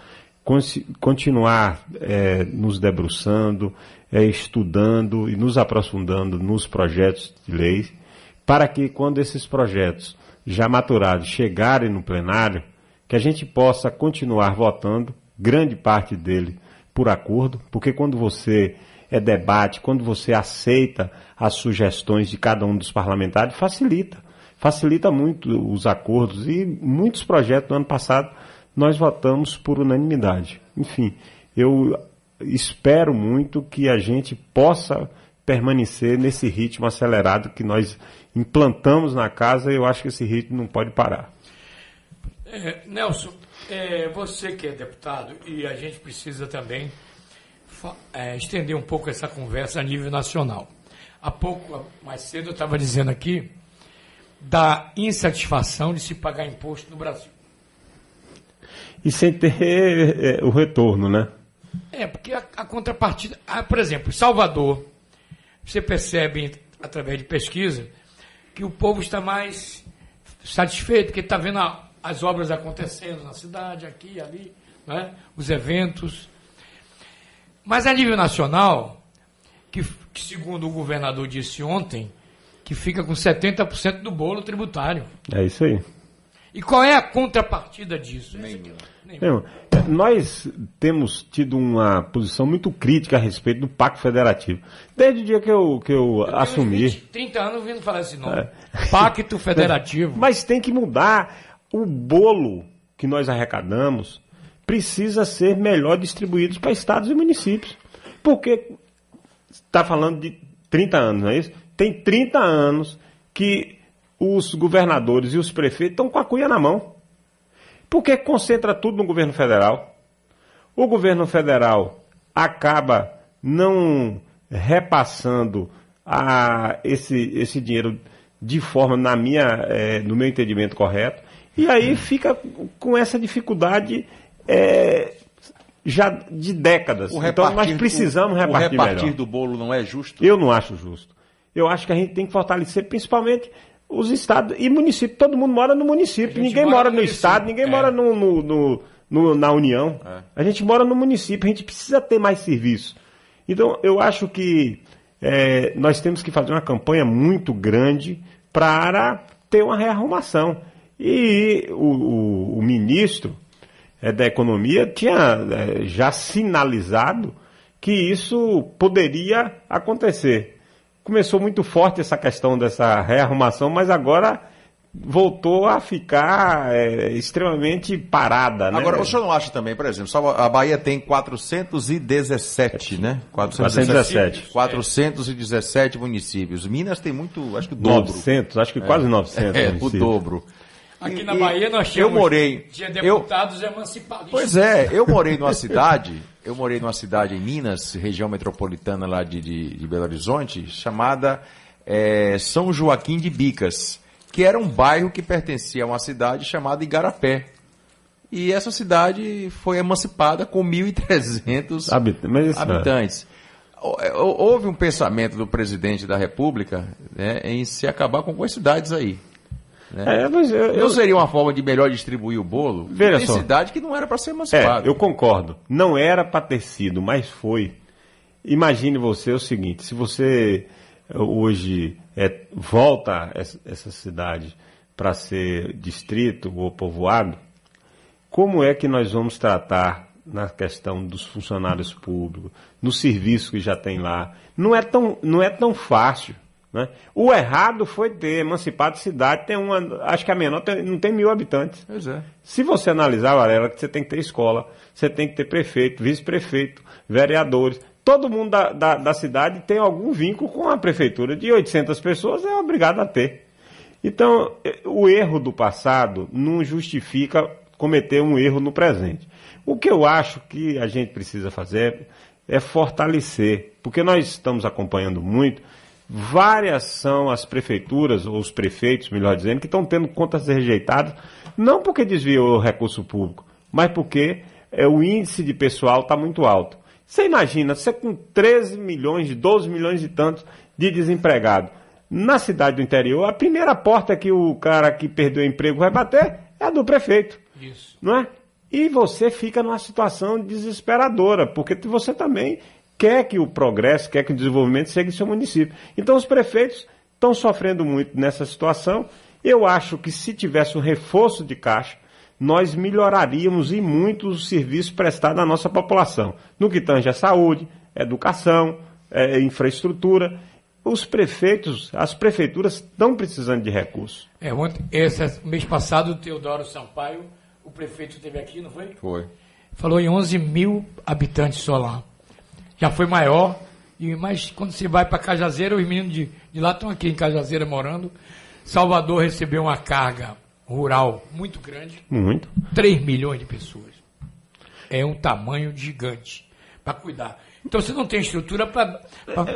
Continuar eh, nos debruçando, eh, estudando e nos aprofundando nos projetos de lei, para que quando esses projetos já maturados chegarem no plenário, que a gente possa continuar votando, grande parte dele por acordo, porque quando você é debate, quando você aceita as sugestões de cada um dos parlamentares, facilita. Facilita muito os acordos e muitos projetos do ano passado nós votamos por unanimidade. Enfim, eu espero muito que a gente possa permanecer nesse ritmo acelerado que nós implantamos na casa e eu acho que esse ritmo não pode parar. É, Nelson, é, você que é deputado, e a gente precisa também é, estender um pouco essa conversa a nível nacional. Há pouco, mais cedo, eu estava dizendo aqui da insatisfação de se pagar imposto no Brasil. E sem ter eh, o retorno, né? É, porque a, a contrapartida. ah, por exemplo, Salvador, você percebe através de pesquisa que o povo está mais satisfeito, porque está vendo a- as obras acontecendo na cidade, aqui e ali, né? os eventos. Mas a nível nacional, que, que segundo o governador disse ontem, que fica com 70% do bolo tributário. É isso aí. E qual é a contrapartida disso? Não, nós temos tido uma posição muito crítica a respeito do Pacto Federativo. Desde o dia que eu, que eu, assumi. 30 anos vindo falar esse nome. É. Pacto Federativo. Mas tem que mudar. O bolo que nós arrecadamos precisa ser melhor distribuído para estados e municípios. Porque está falando de 30 anos, não é isso? Tem 30 anos que os governadores e os prefeitos estão com a cuia na mão. Porque concentra tudo no governo federal. O governo federal acaba não repassando a esse, esse dinheiro de forma, na minha, eh, no meu entendimento correto, e aí fica com essa dificuldade eh, já de décadas. O então nós precisamos o- repartir, o repartir melhor. do bolo não é justo? Eu não acho justo. Eu acho que a gente tem que fortalecer principalmente os estados e municípios. Todo mundo mora no município. Ninguém mora no município. estado, ninguém É. mora no, no- no- no- na União. A gente mora no município. A gente precisa ter mais serviço. Então, eu acho que é, nós temos que fazer uma campanha muito grande para ter uma rearrumação. E o, o- o ministro é, da Economia tinha é, já sinalizado que isso poderia acontecer. Começou muito forte essa questão dessa rearrumação, mas agora voltou a ficar é, extremamente parada. Né? Agora, o senhor não acha também, por exemplo, só a Bahia tem 417, né? 417. 417 municípios. Minas tem muito, acho que o dobro. 900, acho que quase 900 É, o municípios. dobro. Aqui na Bahia nós Eu tínhamos morei. tinha eu- deputados emancipados. Pois é, eu morei numa cidade, eu morei numa cidade em Minas, região metropolitana lá de, de, de Belo Horizonte, chamada eh, São Joaquim de Bicas, que era um bairro que pertencia a uma cidade chamada Igarapé. E essa cidade foi emancipada com 1.300 Habit- é- habitantes. Hou- Houve um pensamento do presidente da República né, em se acabar com as cidades aí. Né? É, mas eu- Não seria uma forma de melhor distribuir o bolo? Veja só. cidade que não era para ser emancipada. É, eu concordo. Não era para ter sido, mas foi. Imagine você o seguinte: se você eh, hoje eh, volta essa, essa cidade para ser distrito ou povoado, como é que nós vamos tratar na questão dos funcionários públicos, no serviço que já tem lá? Não é tão, não é tão fácil. Né? O errado foi ter emancipado cidade, tem uma, acho que a menor tem- não tem mil habitantes. Pois é. Se você analisar, Varela, que você tem que ter escola, você tem que ter prefeito, vice-prefeito, vereadores. Todo mundo da, da, da cidade tem algum vínculo com a prefeitura. De 800 pessoas é obrigado a ter. Então, eh, o erro do passado não justifica cometer um erro no presente. O que eu acho que a gente precisa fazer é fortalecer, porque nós estamos acompanhando muito. Várias são as prefeituras, ou os prefeitos, melhor dizendo, que estão tendo contas rejeitadas, não porque desviou o recurso público, mas porque é, o índice de pessoal está muito alto. Você imagina, você com 13 milhões, 12 milhões e tantos de desempregados. Na cidade do interior, a primeira porta que o cara que perdeu o emprego vai bater é a do prefeito. Isso. Não é? E você fica numa situação desesperadora, porque você também quer que o progresso, quer que o desenvolvimento chegue em seu município. Então os prefeitos estão sofrendo muito nessa situação. Eu acho que se tivesse um reforço de caixa, nós melhoraríamos e muito o serviço prestado à nossa população. No que tange a saúde, educação, eh, infraestrutura. Os prefeitos, as prefeituras estão precisando de recursos. É, ontem, esse mês passado, o Teodoro Sampaio, o prefeito esteve aqui, não foi? Foi. Falou em 11 mil habitantes só lá. Já foi maior, e, mas quando você vai para Cajazeira, os meninos de, de lá estão aqui em Cajazeira morando. Salvador recebeu uma carga rural muito grande. Muito. 3 milhões de pessoas. É um tamanho gigante para cuidar. Então você não tem estrutura para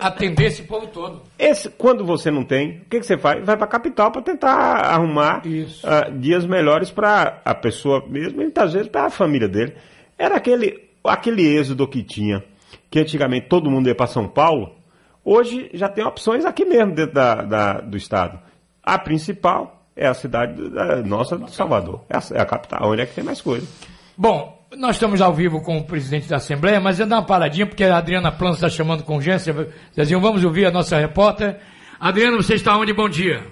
atender esse povo todo. Esse, quando você não tem, o que, que você faz? Vai para a capital para tentar arrumar ah, dias melhores para a pessoa mesmo e muitas vezes para a família dele. Era aquele, aquele êxodo que tinha, que antigamente todo mundo ia para São Paulo, hoje já tem opções aqui mesmo dentro da, da- do estado. A principal é a cidade da- nossa de Salvador, é a, é a capital, onde é que tem mais coisa. Bom, nós estamos ao vivo com o presidente da Assembleia, mas eu dar uma paradinha, porque a Adriana Plano está chamando com urgência. Zezinho, vamos ouvir a nossa repórter. Adriana, você está onde? Bom dia.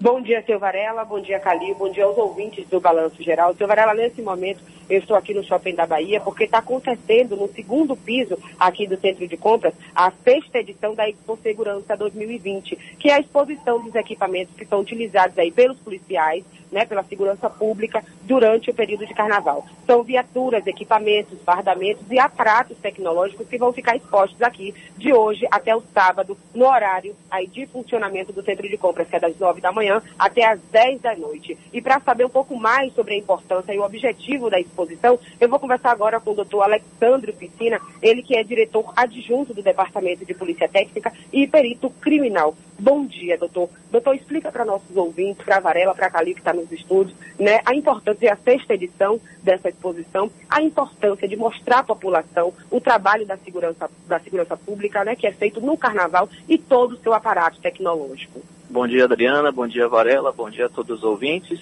Bom dia, seu Varela. Bom dia, Calil. Bom dia aos ouvintes do Balanço Geral. Seu Varela, nesse momento, eu estou aqui no Shopping da Bahia porque está acontecendo no segundo piso aqui do Centro de Compras a sexta edição da Expo Segurança 2020, que é a exposição dos equipamentos que são utilizados aí pelos policiais, né, pela segurança pública durante o período de carnaval. São viaturas, equipamentos, fardamentos e aparatos tecnológicos que vão ficar expostos aqui de hoje até o sábado, no horário aí de funcionamento do centro de compras, que é das 9 da manhã até as 10 da noite. E para saber um pouco mais sobre a importância e o objetivo da exposição, eu vou conversar agora com o doutor Alexandre Piscina, ele que é diretor adjunto do Departamento de Polícia Técnica e perito criminal. Bom dia, doutor. Doutor, explica para nossos ouvintes, para a Varela, para Cali, que está nos estúdios, né, a importância, é a sexta edição dessa exposição, a importância de mostrar à população o trabalho da segurança, da segurança pública, né, que é feito no carnaval e todo o seu aparato tecnológico. Bom dia, Adriana. Bom dia, Varela. Bom dia a todos os ouvintes.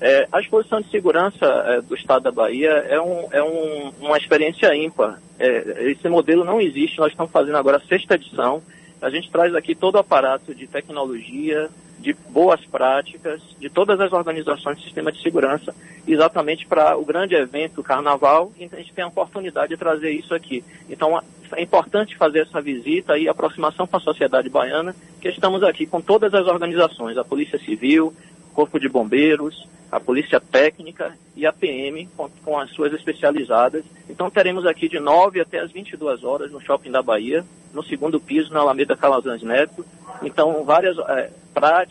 É, a exposição de segurança é, do Estado da Bahia é, um- é um- uma experiência ímpar. É, esse modelo não existe. Nós estamos fazendo agora a sexta edição. A gente traz aqui todo o aparato de tecnologia, de boas práticas, de todas as organizações de sistema de segurança, exatamente para o grande evento, o Carnaval, e a gente tem a oportunidade de trazer isso aqui. Então, é importante fazer essa visita e aproximação com a sociedade baiana, que estamos aqui com todas as organizações, a Polícia Civil, Corpo de Bombeiros, a Polícia Técnica e a PM com, com as suas especializadas. Então teremos aqui de 9 até as 22 horas no Shopping da Bahia, no segundo piso, na Alameda Calazans Neto. Então várias é, práticas,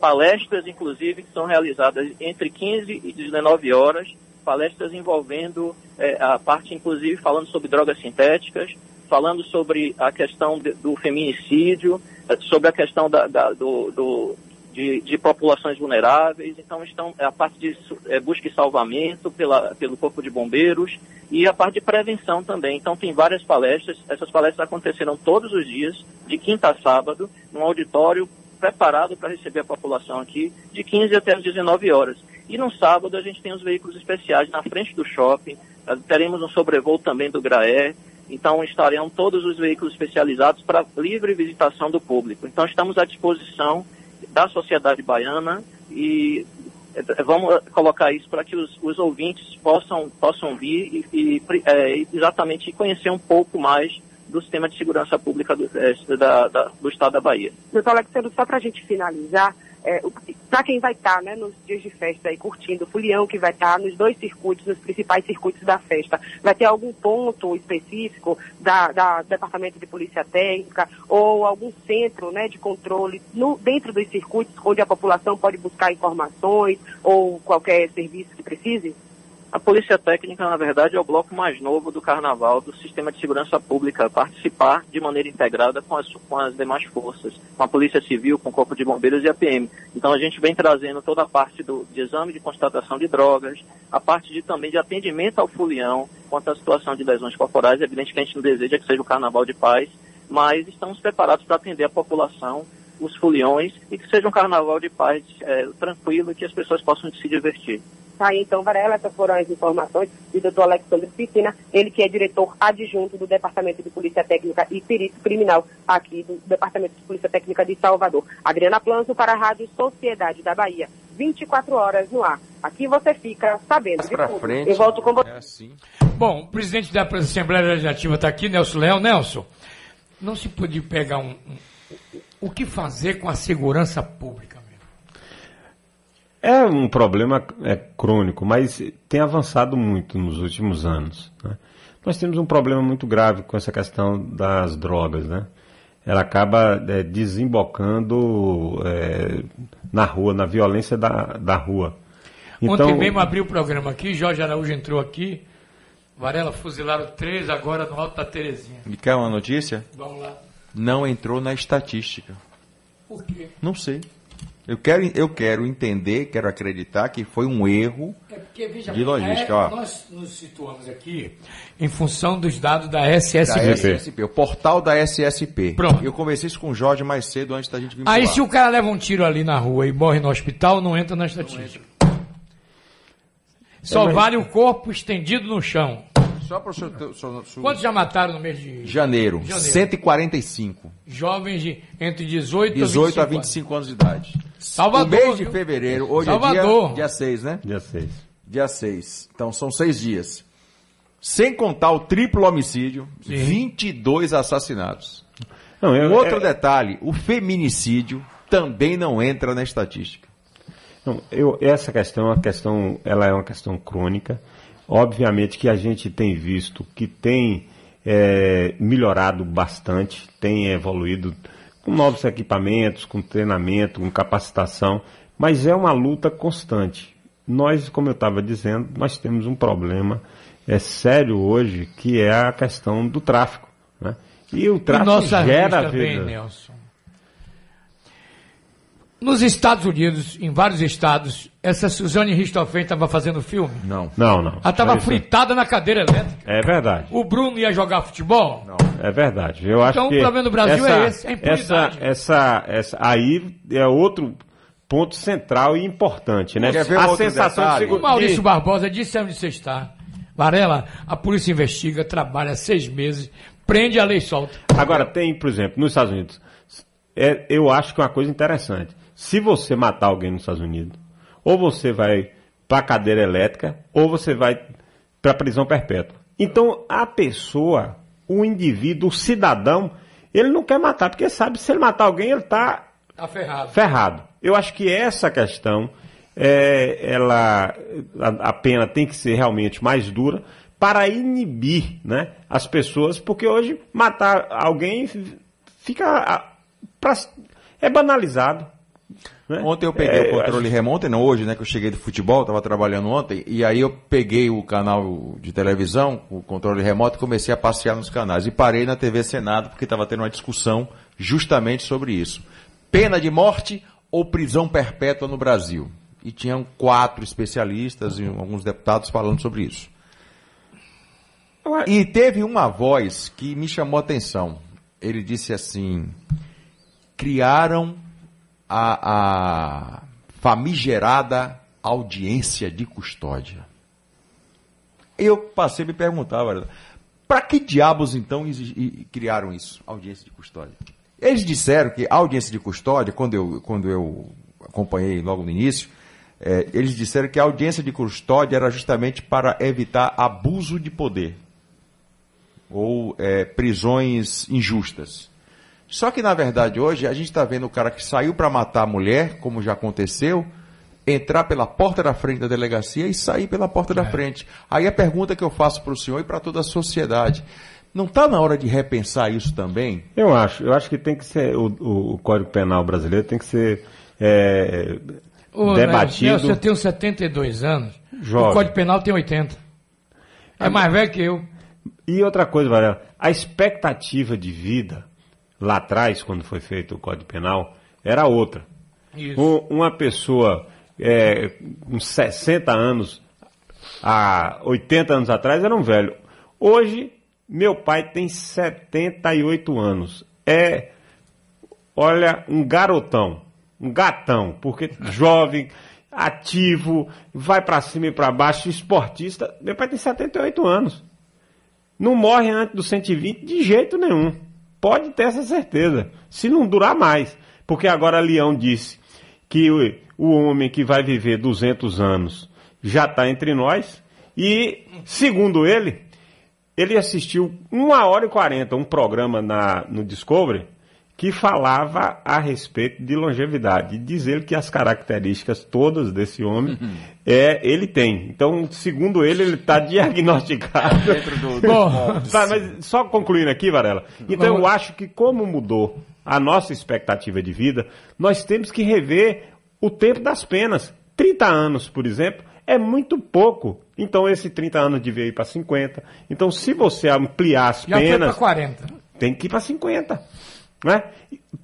palestras inclusive que são realizadas entre 15 e 19 horas, palestras envolvendo é, a parte inclusive falando sobre drogas sintéticas, falando sobre a questão de, do feminicídio, é, sobre a questão da, da, do, do de, de, populações vulneráveis, então estão a parte de é, busca e salvamento pela, pelo Corpo de Bombeiros e a parte de prevenção também. Então tem várias palestras, essas palestras aconteceram todos os dias, de quinta a sábado, num auditório preparado para receber a população aqui, de 15 até as 19 horas. E no sábado a gente tem os veículos especiais na frente do shopping, teremos um sobrevoo também do GRAE, então estarão todos os veículos especializados para livre visitação do público. Então estamos à disposição da sociedade baiana e eh, vamos colocar isso para que os, os, ouvintes possam, possam vir e, e é, exatamente conhecer um pouco mais do sistema de segurança pública do, é, da, da, do Estado da Bahia. Doutor Alexandre, só para a gente finalizar, é, para quem vai estar tá, né, nos dias de festa aí curtindo, o Fulião que vai estar tá nos dois circuitos, nos principais circuitos da festa, vai ter algum ponto específico da, da Departamento de Polícia Técnica ou algum centro né, de controle no, dentro dos circuitos onde a população pode buscar informações ou qualquer serviço que precise? A Polícia Técnica, na verdade, é o bloco mais novo do Carnaval do Sistema de Segurança Pública, participar de maneira integrada com as, com as demais forças, com a Polícia Civil, com o Corpo de Bombeiros e a PM. Então a gente vem trazendo toda a parte do, de exame de constatação de drogas, a parte de, também de atendimento ao fulião quanto à situação de lesões corporais. É evidente que a gente não deseja que seja o Carnaval de Paz, mas estamos preparados para atender a população os foliões e que seja um carnaval de paz é, tranquilo e que as pessoas possam se divertir. Tá aí, então, Varela, essas foram as informações do doutor Alexandre Piscina, ele que é diretor adjunto do Departamento de Polícia Técnica e Perito Criminal aqui do Departamento de Polícia Técnica de Salvador. Adriana Planzo para a Rádio Sociedade da Bahia. 24 horas no ar. Aqui você fica sabendo de tudo. Frente. Eu volto com você. É assim. Bom, o presidente da Assembleia Legislativa está aqui, Nelson Leão. Nelson, não se podia pegar um, um, o que fazer com a segurança pública? É um problema é, crônico, mas tem avançado muito nos últimos anos. Né? Nós temos um problema muito grave com essa questão das drogas. Né? Ela acaba é, desembocando é, na rua, na violência da, da rua. Então, Ontem mesmo abriu o programa aqui, Jorge Araújo entrou aqui, Varela fuzilaram três agora no Alto da Terezinha. Me quer uma notícia? Vamos lá. Não entrou na estatística. Por quê? Não sei. Eu quero, eu quero entender, quero acreditar que foi um erro é porque, veja, de logística. É, nós nos situamos aqui em função dos dados da SSP. Da SSP, o portal da SSP. Pronto. Eu conversei isso com o Jorge mais cedo antes da gente vir Aí se o cara leva um tiro ali na rua e morre no hospital, não entra na estatística. Só é, vale o corpo estendido no chão. Só para o senhor, senhor... Quantos já mataram no mês de janeiro? janeiro. 145. Jovens de entre 18, 18 a 25, a 25 anos de idade. Salvador. O mês de fevereiro, hoje Salvador. é dia, dia 6, né? Dia 6. Dia 6. Então são seis dias. Sem contar o triplo homicídio, Sim. 22 assassinatos. Não, eu, um outro é... detalhe, o feminicídio também não entra na estatística. Não, eu, essa questão, é uma questão, ela é uma questão crônica. Obviamente que a gente tem visto que tem é, melhorado bastante, tem evoluído com novos equipamentos, com treinamento, com capacitação, mas é uma luta constante. Nós, como eu estava dizendo, nós temos um problema é sério hoje, que é a questão do tráfico. Né? E o tráfico e gera também, Nelson. Nos Estados Unidos, em vários estados, essa Suzane Richthofen estava fazendo filme? Não. Não, não. Ela estava é fritada na cadeira elétrica. É verdade. O Bruno ia jogar futebol? Não. É verdade. Eu acho então que o problema do Brasil essa, é esse, é a impunidade. Essa, essa, essa, aí é outro ponto central e importante, né? a sensação detalhe? de segurança. O Maurício Barbosa disse onde você está. Varela, a polícia investiga, trabalha seis meses, prende a lei solta. Agora, tem, por exemplo, nos Estados Unidos, é, eu acho que é uma coisa interessante se você matar alguém nos Estados Unidos, ou você vai para a cadeira elétrica, ou você vai para a prisão perpétua. Então, a pessoa, o indivíduo, o cidadão, ele não quer matar, porque sabe, se ele matar alguém, ele está Tá ferrado. ferrado. Eu acho que essa questão, é, ela, a, a pena tem que ser realmente mais dura para inibir né, as pessoas, porque hoje matar alguém fica. pra- é banalizado. Né? Ontem eu peguei É, o controle acho- remoto, não hoje, né? Que eu cheguei do futebol, estava trabalhando ontem, e aí eu peguei o canal de televisão, o controle remoto, e comecei a passear nos canais. E parei na TV Senado, porque estava tendo uma discussão justamente sobre isso. Pena de morte ou prisão perpétua no Brasil? E tinham quatro especialistas e alguns deputados falando sobre isso. E teve uma voz que me chamou a atenção. Ele disse assim: criaram a, a famigerada audiência de custódia. Eu passei a me perguntar, para que diabos então criaram isso, audiência de custódia? Eles disseram que a audiência de custódia, quando eu, quando eu acompanhei logo no início, eh, eles disseram que a audiência de custódia era justamente para evitar abuso de poder ou eh, prisões injustas. Só que, na verdade, hoje a gente está vendo o cara que saiu para matar a mulher, como já aconteceu, entrar pela porta da frente da delegacia e sair pela porta da frente. Aí a pergunta que eu faço para o senhor e para toda a sociedade: não está na hora de repensar isso também? Eu acho, eu acho que tem que ser, o, o- o Código Penal brasileiro tem que ser é, Ô, debatido. Nelson, eu tenho 72 anos. Jovem. O Código Penal tem 80. É mais velho que eu. E outra coisa, Varela, a expectativa de vida lá atrás, quando foi feito o Código Penal, era outra. Um- uma pessoa é, com 60 anos, há 80 anos atrás, era um velho. Hoje, meu pai tem 78 anos. É, olha, um garotão, um gatão, porque jovem, ativo, vai pra cima e pra baixo, esportista. Meu pai tem 78 anos. Não morre antes dos 120 de jeito nenhum. Pode ter essa certeza. Se não durar mais. Porque agora Leão disse que o, o homem que vai viver 200 anos já está entre nós. E, segundo ele, ele assistiu 1 hora e 40, um programa na, no Discovery, que falava a respeito de longevidade. E diz ele que as características todas desse homem é, ele tem. Então, segundo ele, ele está diagnosticado. Dentro do- Bom, tá, mas só concluindo aqui, Varela. Então, eu acho que como mudou a nossa expectativa de vida, nós temos que rever o tempo das penas. 30 anos, por exemplo, é muito pouco. Então, esse 30 anos devia ir para 50. Então, se você ampliar as Já foi penas para 40. tem que ir para 50. Né?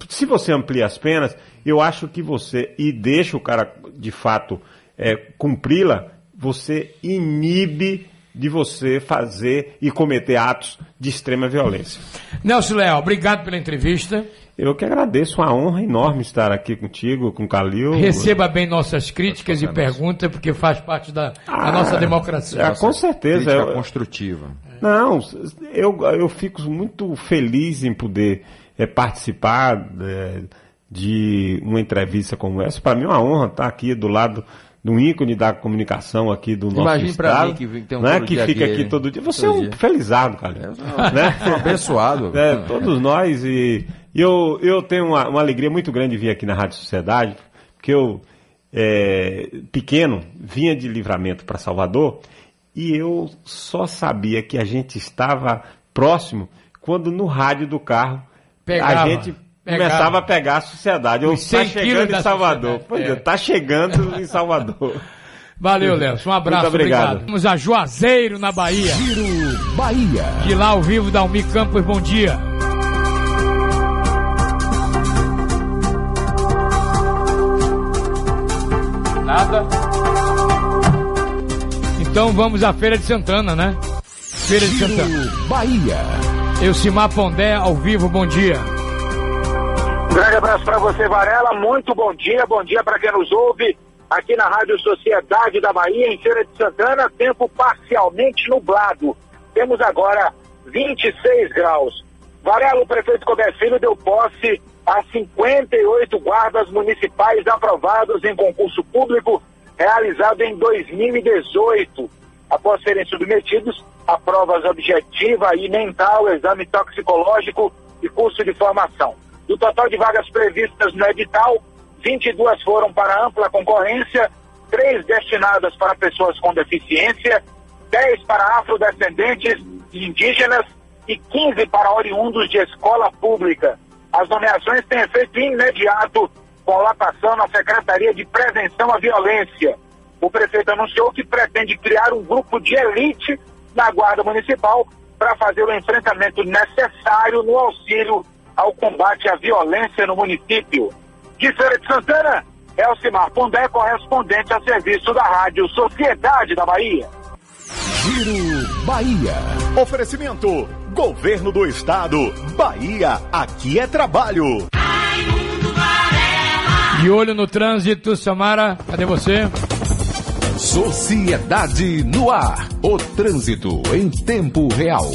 Se você amplia as penas, eu acho que você, e deixa o cara de fato é, cumpri-la, você inibe de você fazer e cometer atos de extrema violência. Nelson Leal, obrigado pela entrevista. Eu que agradeço, uma honra enorme estar aqui contigo, com o Calil. Receba bem nossas críticas e perguntas, porque faz parte da, da nossa democracia. é, com certeza. Crítica Eu- construtiva. Não, eu, eu fico muito feliz em poder eh, participar eh, de uma entrevista como essa. Para mim é uma honra estar aqui do lado de um ícone da comunicação aqui do nosso Imagine pra estado. mim que tem um né, que fica aqui, todo dia. Você Todo é um dia. felizado, cara. né? sou abençoado. É, todos nós. E e eu, eu tenho uma, uma alegria muito grande de vir aqui na Rádio Sociedade, porque eu, é, pequeno, vinha de livramento para Salvador e eu só sabia que a gente estava próximo quando no rádio do carro Pegava, a gente pegava. começava a pegar a sociedade. 100 quilos chegando em Salvador. Pois é. é, tá chegando em Salvador. Valeu, Léo. Um abraço, Muito obrigado. Vamos a Juazeiro, na Bahia. Giro Bahia. De lá ao vivo, Dalmi Campos, bom dia. Nada. Então vamos à Feira de Santana, né? Feira de Santana. Bahia. Elcimar Pondé, ao vivo, bom dia. Um grande abraço para você, Varela. Muito bom dia. Bom dia para quem nos ouve aqui na Rádio Sociedade da Bahia, em Feira de Santana. Tempo parcialmente nublado. Temos agora 26 graus. Varela, o prefeito Colbert Filho deu posse a 58 guardas municipais aprovados em concurso público realizado em 2018. Após serem submetidos a provas objetiva e mental, exame toxicológico e curso de formação. Do total de vagas previstas no edital, 22 foram para ampla concorrência, 3 destinadas para pessoas com deficiência, 10 para afrodescendentes e indígenas e 15 para oriundos de escola pública. As nomeações têm efeito imediato com lotação na Secretaria de Prevenção à Violência. O prefeito anunciou que pretende criar um grupo de elite na Guarda Municipal para fazer o enfrentamento necessário no auxílio ao combate à violência no município. De Feira de Santana, Elcimar Pondé, correspondente a serviço da Rádio Sociedade da Bahia. Giro Bahia. Oferecimento: Governo do Estado. Bahia, aqui é trabalho. De olho no trânsito, Samara, cadê você? Sociedade no ar. O trânsito em tempo real.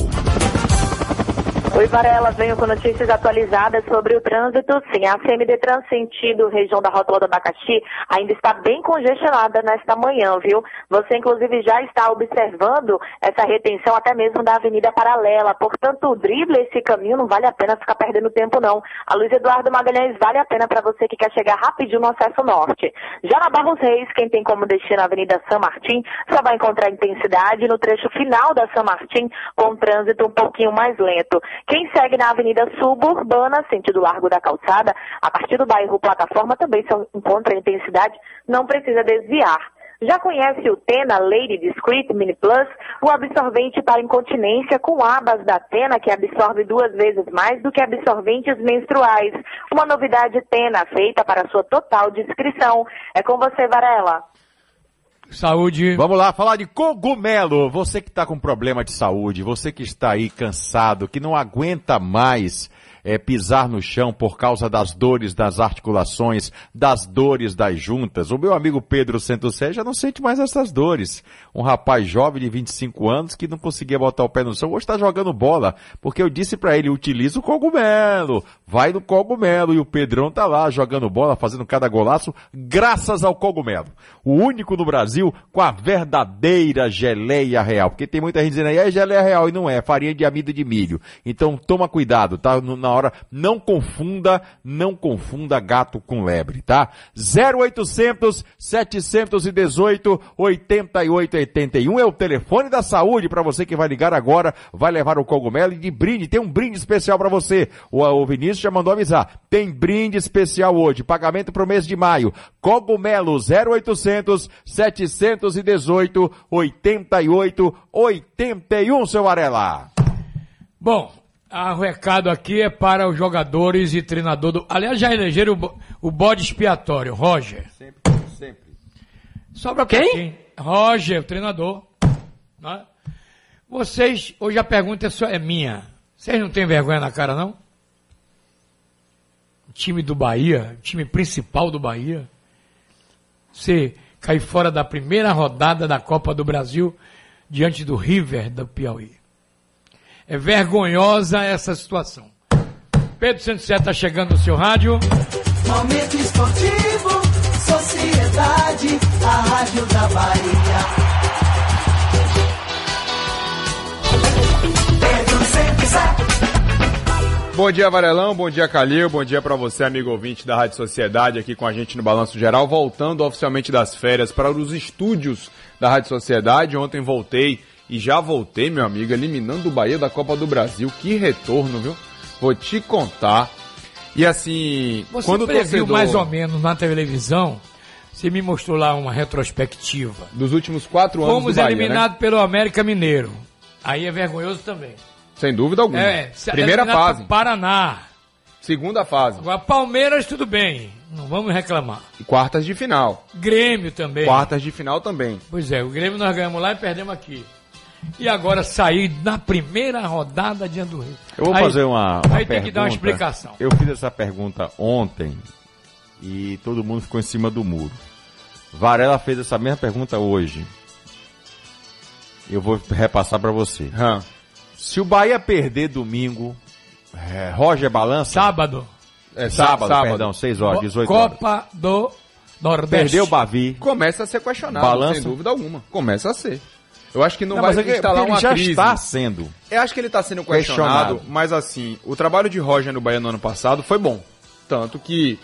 Oi, Varela, venho com notícias atualizadas sobre o trânsito. Sim, a CMD Trans sentido região da Rótula do Abacaxi ainda está bem congestionada nesta manhã, viu? Você, inclusive, já está observando essa retenção até mesmo da Avenida Paralela. Portanto, drible esse caminho não vale a pena ficar perdendo tempo, não. A Luiz Eduardo Magalhães vale a pena para você que quer chegar rapidinho no acesso norte. Já na Barros Reis, quem tem como destino a Avenida São Martim, só vai encontrar intensidade no trecho final da São Martim, com trânsito um pouquinho mais lento. Quem segue na Avenida Suburbana, sentido Largo da Calçada, a partir do bairro Plataforma também se encontra intensidade, não precisa desviar. Já conhece o Tena Lady Discreet Mini Plus, o absorvente para incontinência com abas da Tena que absorve duas vezes mais do que absorventes menstruais. Uma novidade Tena feita para sua total discrição. É com você, Varela. Saúde. Vamos lá, falar de cogumelo. Você que está com problema de saúde, você que está aí cansado, que não aguenta mais é, pisar no chão por causa das dores das articulações, das dores das juntas. O meu amigo Pedro Centocé já não sente mais essas dores. Um rapaz jovem de 25 anos que não conseguia botar o pé no chão, hoje está jogando bola, porque eu disse para ele, utiliza o cogumelo, vai no cogumelo, e o Pedrão tá lá jogando bola, fazendo cada golaço, graças ao cogumelo. O único no Brasil com a verdadeira geleia real, porque tem muita gente dizendo aí, é geleia real, e não é, farinha de amido de milho. Então toma cuidado, tá? Na hora, não confunda, não confunda gato com lebre, tá? 0800 718 8881 é o telefone da saúde para você que vai ligar agora, vai levar o cogumelo e de brinde, tem um brinde especial para você. O, o Vinícius já mandou avisar, tem brinde especial hoje, pagamento pro mês de maio. Cogumelo 0800 718 8881, seu Varela. Bom, o recado aqui é para os jogadores e treinador do. Aliás, já elegeram o, o bode expiatório, Roger. Sempre, sempre. Sobra pra quem? Roger, o treinador. Né? Vocês, hoje a pergunta é, só, é minha. Vocês não têm vergonha na cara, não? O time do Bahia, o time principal do Bahia, você cair fora da primeira rodada da Copa do Brasil diante do River do Piauí. É vergonhosa essa situação. Pedro Santos está chegando no seu rádio. Momento esportivo, sociedade, a rádio da Bahia. Pedro Bom dia, Varelão. Bom dia, Calil. Bom dia para você, amigo ouvinte da Rádio Sociedade, aqui com a gente no Balanço Geral, voltando oficialmente das férias para os estúdios da Rádio Sociedade. Ontem voltei e já voltei, meu amigo, eliminando o Bahia da Copa do Brasil. Que retorno, viu? Vou te contar. E assim, Você quando o torcedor... mais ou menos na televisão, você me mostrou lá uma retrospectiva. Dos últimos quatro anos Fomos do Bahia, eliminados pelo América Mineiro. Aí é vergonhoso também. né? Sem dúvida alguma. É, Primeira fase. Paraná. Segunda fase. Agora Palmeiras tudo bem, não vamos reclamar. E quartas de final. Grêmio também. Quartas de final também. Pois é, o Grêmio nós ganhamos lá e perdemos aqui. E agora sair na primeira rodada diante do Rio. Eu vou Aí- fazer uma, uma Aí tem que dar uma pergunta. explicação. Eu fiz essa pergunta ontem e todo mundo ficou em cima do muro. Varela fez essa mesma pergunta hoje. Eu vou repassar para você. Se o Bahia perder domingo, é, Roger balança? Sábado. É sábado, sábado. perdão, 6 horas, 18 horas. Copa do Nordeste. Perdeu o Bavi. Começa a ser questionado, Balança. sem dúvida alguma. Começa a ser. Eu acho que não, Não, vai é instalar uma já crise. está sendo Eu acho que ele está sendo questionado, questionado. mas assim, o trabalho de Roger no Bahia no ano passado foi bom. Tanto que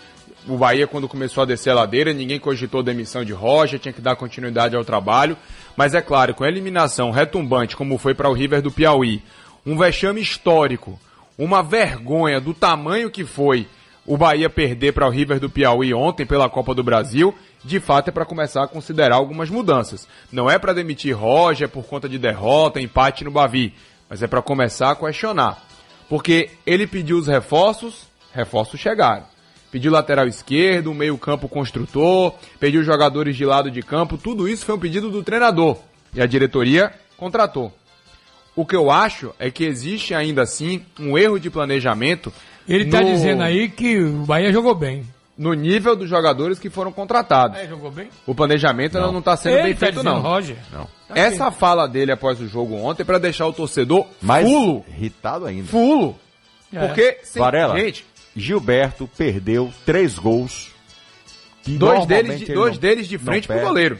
o Bahia, quando começou a descer a ladeira, ninguém cogitou demissão de Roger, tinha que dar continuidade ao trabalho. Mas é claro, com a eliminação retumbante, como foi para o River do Piauí, um vexame histórico, uma vergonha do tamanho que foi o Bahia perder para o River do Piauí ontem pela Copa do Brasil, de fato é para começar a considerar algumas mudanças. Não é para demitir Roger por conta de derrota, empate no Bavi, mas é para começar a questionar. Porque ele pediu os reforços, reforços chegaram. Pediu lateral esquerdo, meio-campo construtor, pediu jogadores de lado de campo, tudo isso foi um pedido do treinador. E a diretoria contratou. O que eu acho é que existe ainda assim um erro de planejamento. Ele tá no- dizendo aí que o Bahia jogou bem. No nível dos jogadores que foram contratados. É, jogou bem? O planejamento não está sendo Ele bem tá feito, dizendo, não. Roger. Não. Tá Essa fala dele após o jogo ontem é para deixar o torcedor mais fulo. irritado ainda. Fulo. Porque, sem- Varela, gente, Gilberto perdeu três gols. dois deles, de, ele dois não- deles de frente pro goleiro.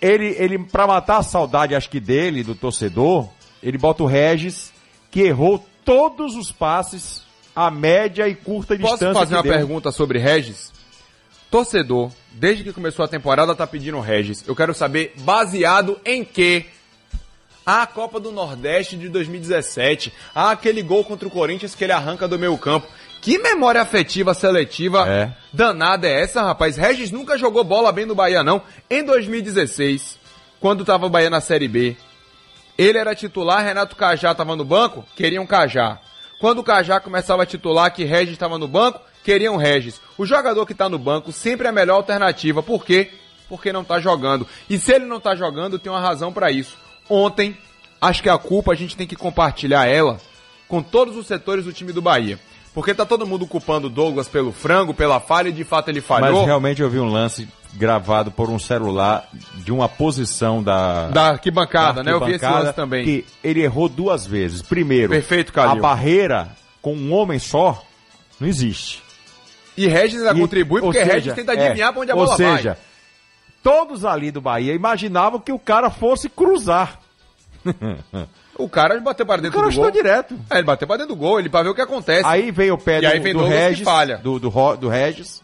Ele, ele para matar a saudade, acho que dele, do torcedor, ele bota o Regis, que errou todos os passes a média e curta Posso distância. fazer que uma deu. pergunta sobre Regis? Torcedor, desde que começou a temporada, tá pedindo Regis. Eu quero saber, baseado em quê? Ah, a Copa do Nordeste de 2017. Ah, aquele gol contra o Corinthians que ele arranca do meio campo. Que memória afetiva seletiva danada é essa, rapaz? Regis nunca jogou bola bem no Bahia, não. Em 2016, quando tava o Bahia na Série B, ele era titular, Renato Cajá estava no banco, queriam Cajá. Quando o Cajá começava a titular, que Regis estava no banco, queriam Regis. O jogador que está no banco sempre é a melhor alternativa. Por quê? Porque não está jogando. E se ele não está jogando, tem uma razão para isso. Ontem, acho que a culpa a gente tem que compartilhar ela com todos os setores do time do Bahia. Porque tá todo mundo culpando o Douglas pelo frango, pela falha, e de fato ele falhou. Mas realmente eu vi um lance gravado por um celular de uma posição da, Da arquibancada, né? Eu vi esse arquibancada, lance também. Que ele errou duas vezes. Primeiro, Perfeito, a barreira com um homem só não existe. E Regis ainda E- contribui ou porque seja, Regis tenta é, adivinhar pra onde a ou bola vai. seja, todos ali do Bahia imaginavam que o cara fosse cruzar. O cara bateu para dentro O cara do gol. chutou direto. É, ele bateu para dentro do gol, ele para ver o que acontece. Aí vem o pé e do, aí vem do Douglas Regis, falha. Do, do, do Regis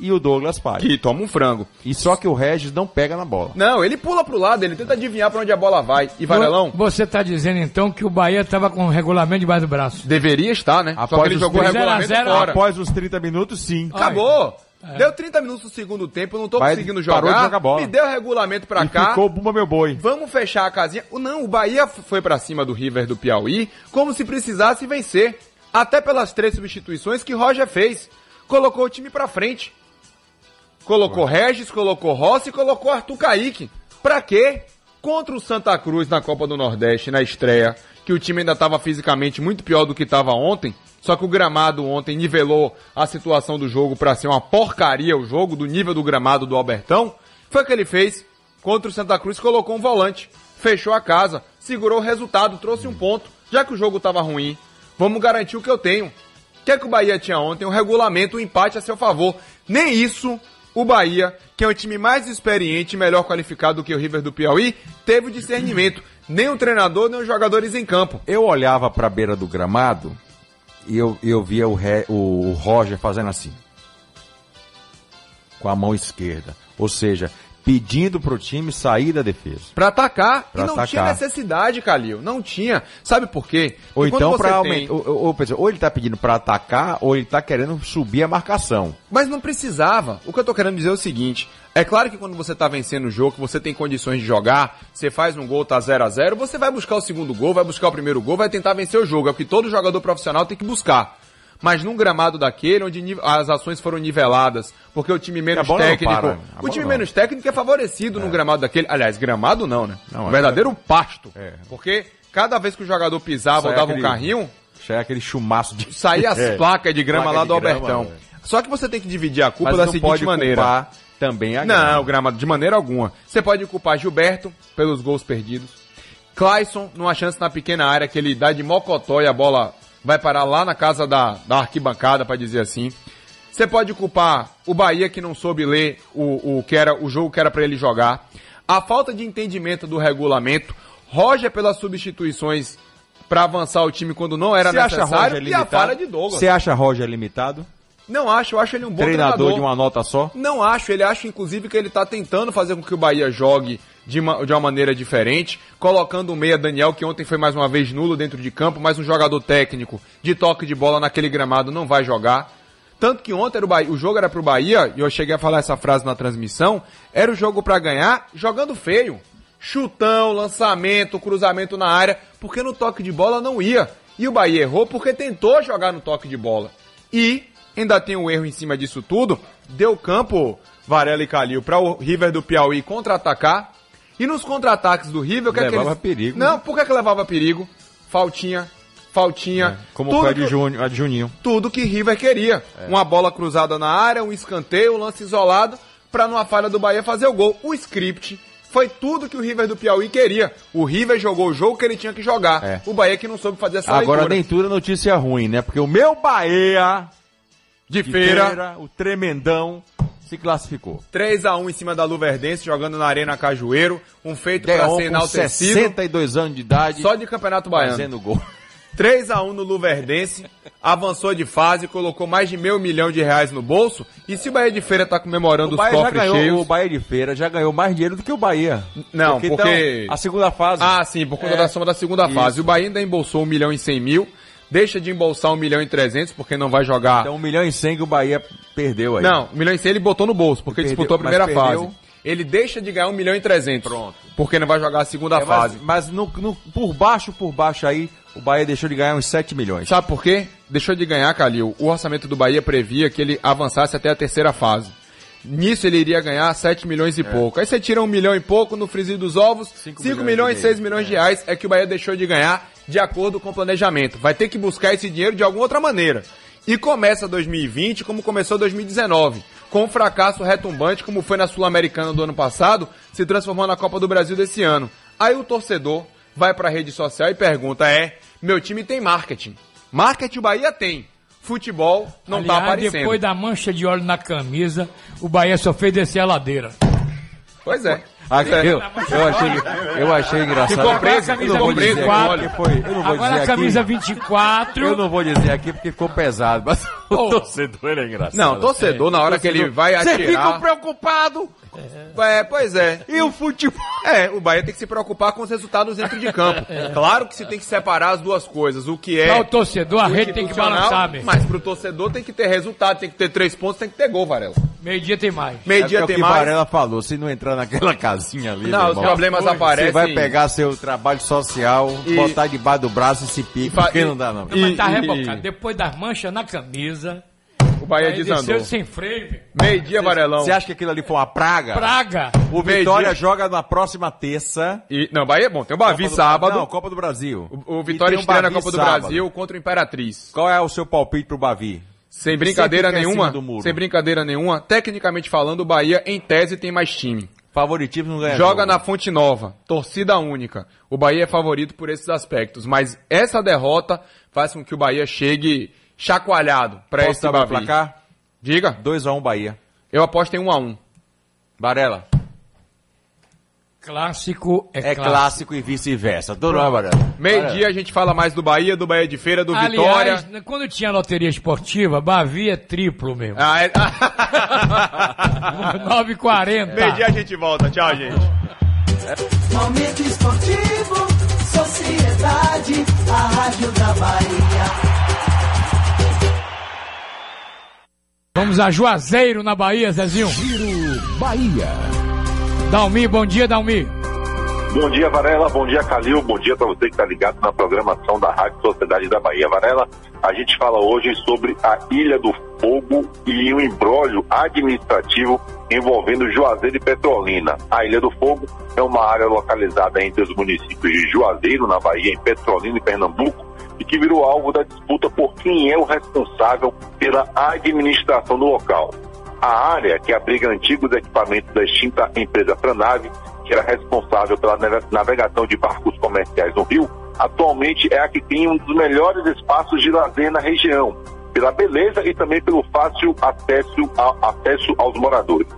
e o Douglas falha. Que toma um frango. E só que o Regis não pega na bola. Não, ele pula pro lado, ele tenta adivinhar pra onde a bola vai. E Varelão, Você tá dizendo então que o Bahia tava com o regulamento debaixo do braço. deveria estar, né? Só que Após ele os jogou o 30 regulamento zero a zero, fora. Após os 30 minutos, sim. Acabou. É. Deu 30 minutos do segundo tempo, eu não tô Mas conseguindo parou jogar. de jogar bola. Me deu o regulamento pra E cá. ficou Bumba Meu Boi. Vamos fechar a casinha. O- Não, o Bahia foi pra cima do River do Piauí como se precisasse vencer. Até pelas três substituições que Roger fez. Colocou o time pra frente. Colocou Regis, colocou Rossi e colocou Arthur Kaique. Pra quê? Contra o Santa Cruz na Copa do Nordeste, na estreia, que o time ainda estava fisicamente muito pior do que estava ontem. Só que o gramado ontem nivelou a situação do jogo pra ser uma porcaria o jogo, do nível do gramado do Albertão. Foi o que ele fez contra o Santa Cruz, colocou um volante, fechou a casa, segurou o resultado, trouxe um ponto. Já que o jogo estava ruim, vamos garantir o que eu tenho. O que é que o Bahia tinha ontem? Um regulamento, um empate a seu favor. Nem isso o Bahia, que é um time mais experiente e melhor qualificado do que o River do Piauí, teve o discernimento. Nem o treinador, nem os jogadores em campo. Eu olhava pra beira do gramado e eu, eu via o, Re- o Roger fazendo assim. Com a mão esquerda. Ou seja, pedindo pro time sair da defesa. Pra atacar. Pra e não tinha atacar. necessidade, Calil. Não tinha. Sabe por quê? Ou Porque então pra aumentar. tem- Ou, ou, ou, ou ele tá pedindo pra atacar, ou ele tá querendo subir a marcação. Mas não precisava. O que eu tô querendo dizer é o seguinte: é claro que quando você tá vencendo o jogo, você tem condições de jogar, você faz um gol, tá 0 a 0 você vai buscar o segundo gol, vai buscar o primeiro gol, vai tentar vencer o jogo. É o que todo jogador profissional tem que buscar. Mas num gramado daquele, onde as ações foram niveladas, porque o time menos não técnico. para, a o time não. menos técnico é favorecido num gramado daquele. Aliás, gramado não, né? Não, um é- verdadeiro pasto. É. Porque cada vez que o jogador pisava ou dava um aquele- carrinho, Sai aquele chumaço de. saía as É. placas de grama Placa lá do Albertão. velho. Só que você tem que dividir a culpa Mas da não seguinte pode maneira. culpar também a Não, grama. o gramado de maneira alguma. Você pode culpar Gilberto pelos gols perdidos. Clayson, numa chance na pequena área que ele dá de mocotó e a bola vai parar lá na casa da, da arquibancada, pra dizer assim. Você pode culpar o Bahia que não soube ler o, o que era o jogo que era pra ele jogar. A falta de entendimento do regulamento, Roger pelas substituições para avançar o time quando não era acha necessário Roger e a limitado? falha de Douglas. Você acha Roger limitado? Não acho, eu acho ele um bom Treinador treinador. de uma nota só? Não acho, ele acha inclusive que ele tá tentando fazer com que o Bahia jogue de uma, de uma maneira diferente, colocando o meia Daniel, que ontem foi mais uma vez nulo dentro de campo, mas um jogador técnico de toque de bola naquele gramado não vai jogar. Tanto que ontem era o, o jogo era pro Bahia, e eu cheguei a falar essa frase na transmissão, era o jogo pra ganhar jogando feio. Chutão, lançamento, cruzamento na área, porque no toque de bola não ia. E o Bahia errou porque tentou jogar no toque de bola. E ainda tem um erro em cima disso tudo, deu campo Varela e Calil para o River do Piauí contra-atacar. E nos contra-ataques do River, o que é que Levava eles... perigo, Não, né? por que, que levava perigo? Faltinha, faltinha. Como tudo foi a de, Júnior, a de Juninho. tudo que River queria. Uma bola cruzada na área, um escanteio, um lance isolado, pra numa falha do Bahia fazer o gol. O script foi tudo que o River do Piauí queria. O River jogou o jogo que ele tinha que jogar. O Bahia que não soube fazer essa Agora leitura. nem tudo é notícia ruim, né? Porque o meu Bahia De feira. o tremendão, se classificou. 3x1 em cima da Luverdense, jogando na Arena Cajueiro. Um feito pra Deon ser enaltecido. 62 anos de idade. Só de Campeonato Baiano. Fazendo gol. 3x1 no Luverdense, avançou de fase, colocou mais de meio milhão de reais no bolso. E se o Bahia de Feira tá comemorando O os Bahia já cofres ganhou, cheios. o Bahia de Feira já ganhou mais dinheiro do que o Bahia. Não, porque. então, a segunda fase. Ah, sim, por conta É. da soma da segunda Isso. fase. O Bahia ainda embolsou 1 milhão e 100 mil. Deixa de embolsar 1 milhão e 300, porque não vai jogar. Então 1 milhão e 100 que o Bahia perdeu aí. Não, 1 milhão e 100 ele botou no bolso, porque disputou a primeira fase. Ele deixa de ganhar 1 milhão e 300. Pronto. Porque não vai jogar a segunda É, fase. mas no, no- por baixo, por baixo aí, o Bahia deixou de ganhar uns 7 milhões. Sabe por quê? Deixou de ganhar, Calil. O orçamento do Bahia previa que ele avançasse até a terceira fase. Nisso ele iria ganhar 7 milhões e pouco. Aí você tira um milhão e pouco no frisinho dos ovos, 5 milhões milhões, e 6 meio. milhões de reais é que o Bahia deixou de ganhar de acordo com o planejamento. Vai ter que buscar esse dinheiro de alguma outra maneira. E começa 2020 como começou 2019. Com um fracasso retumbante, como foi na Sul-Americana do ano passado, se transformou na Copa do Brasil desse ano. Aí o torcedor vai pra rede social e pergunta: é, meu time tem marketing. Marketing o Bahia tem. Futebol não tá Aliás, aparecendo. depois da mancha de óleo na camisa, o Bahia só fez descer a ladeira. Pois é. Ah, eu, eu achei, eu achei engraçado. Ficou preso, eu camisa não vou dizer 24. aqui porque foi. Eu não vou Agora dizer a camisa aqui, 24. Eu não vou dizer aqui porque ficou pesado, mas o torcedor é engraçado. Não, torcedor, na hora que ele vai Você atirar... fica preocupado. É, pois é. E o futebol? É, o Bahia tem que se preocupar com os resultados dentro de campo. Claro que se tem que separar as duas coisas. O que é. Pra o torcedor, a rede tem que balançar, meu. Mas pro torcedor tem que ter resultado, tem que ter três pontos, tem que ter gol, Varela. Meio-dia tem mais. Meio-dia é tem o que mais. Varela falou, se não entrar naquela casinha ali, Não, os irmão, problemas você aparecem. vai pegar seu trabalho social, E- botar debaixo do braço e se pica, porque não dá não. Mas tá E- rebocado. Depois das manchas na camisa. O Bahia aí desandou. desceu sem freio. Meio-dia, Varelão. Você acha que aquilo ali foi uma praga? Praga. O. Vitória joga na próxima terça. E, não, Bahia é bom. Tem o Bavi Copa do- sábado. Não, Copa do Brasil. O E Vitória o estreia na Copa do sábado. Brasil contra o Imperatriz. Qual é o seu palpite pro Bavi? Sem brincadeira nenhuma. cima do muro. Sem brincadeira nenhuma. Tecnicamente falando, o Bahia, em tese, tem mais time. Favoritismo não ganha Joga jogo. na Fonte Nova, torcida única. O Bahia é favorito por esses aspectos, mas essa derrota faz com que o Bahia chegue chacoalhado para esse Bavi. placar? Diga. 2x1 Bahia. Eu aposto em 1 a 1. Varela. Clássico é, É clássico e vice-versa. Tudo bem, Varela? Meio-dia a gente fala mais do Bahia, do Bahia de Feira, do Aliás, Vitória. quando tinha loteria esportiva, Bavi é triplo mesmo. Ah, é... 9,40. Meio-dia a gente volta. Tchau, gente. Momento esportivo, sociedade, a rádio da Bahia. Vamos a Juazeiro, na Bahia, Zezinho. Giro Bahia. Dalmi, bom dia, Dalmi. Bom dia, Varela. Bom dia, Calil. Bom dia para você que está ligado na programação da Rádio Sociedade da Bahia. Varela, a gente fala hoje sobre a Ilha do Fogo e um embrólio administrativo envolvendo Juazeiro e Petrolina. A Ilha do Fogo é uma área localizada entre os municípios de Juazeiro, na Bahia, em Petrolina e Pernambuco, e que virou alvo da disputa por quem é o responsável pela administração do local. A área, que abriga antigos equipamentos da extinta empresa Franave, que era responsável pela nave- navegação de barcos comerciais no rio, atualmente é a que tem um dos melhores espaços de lazer na região, pela beleza e também pelo fácil acesso, a- acesso aos moradores.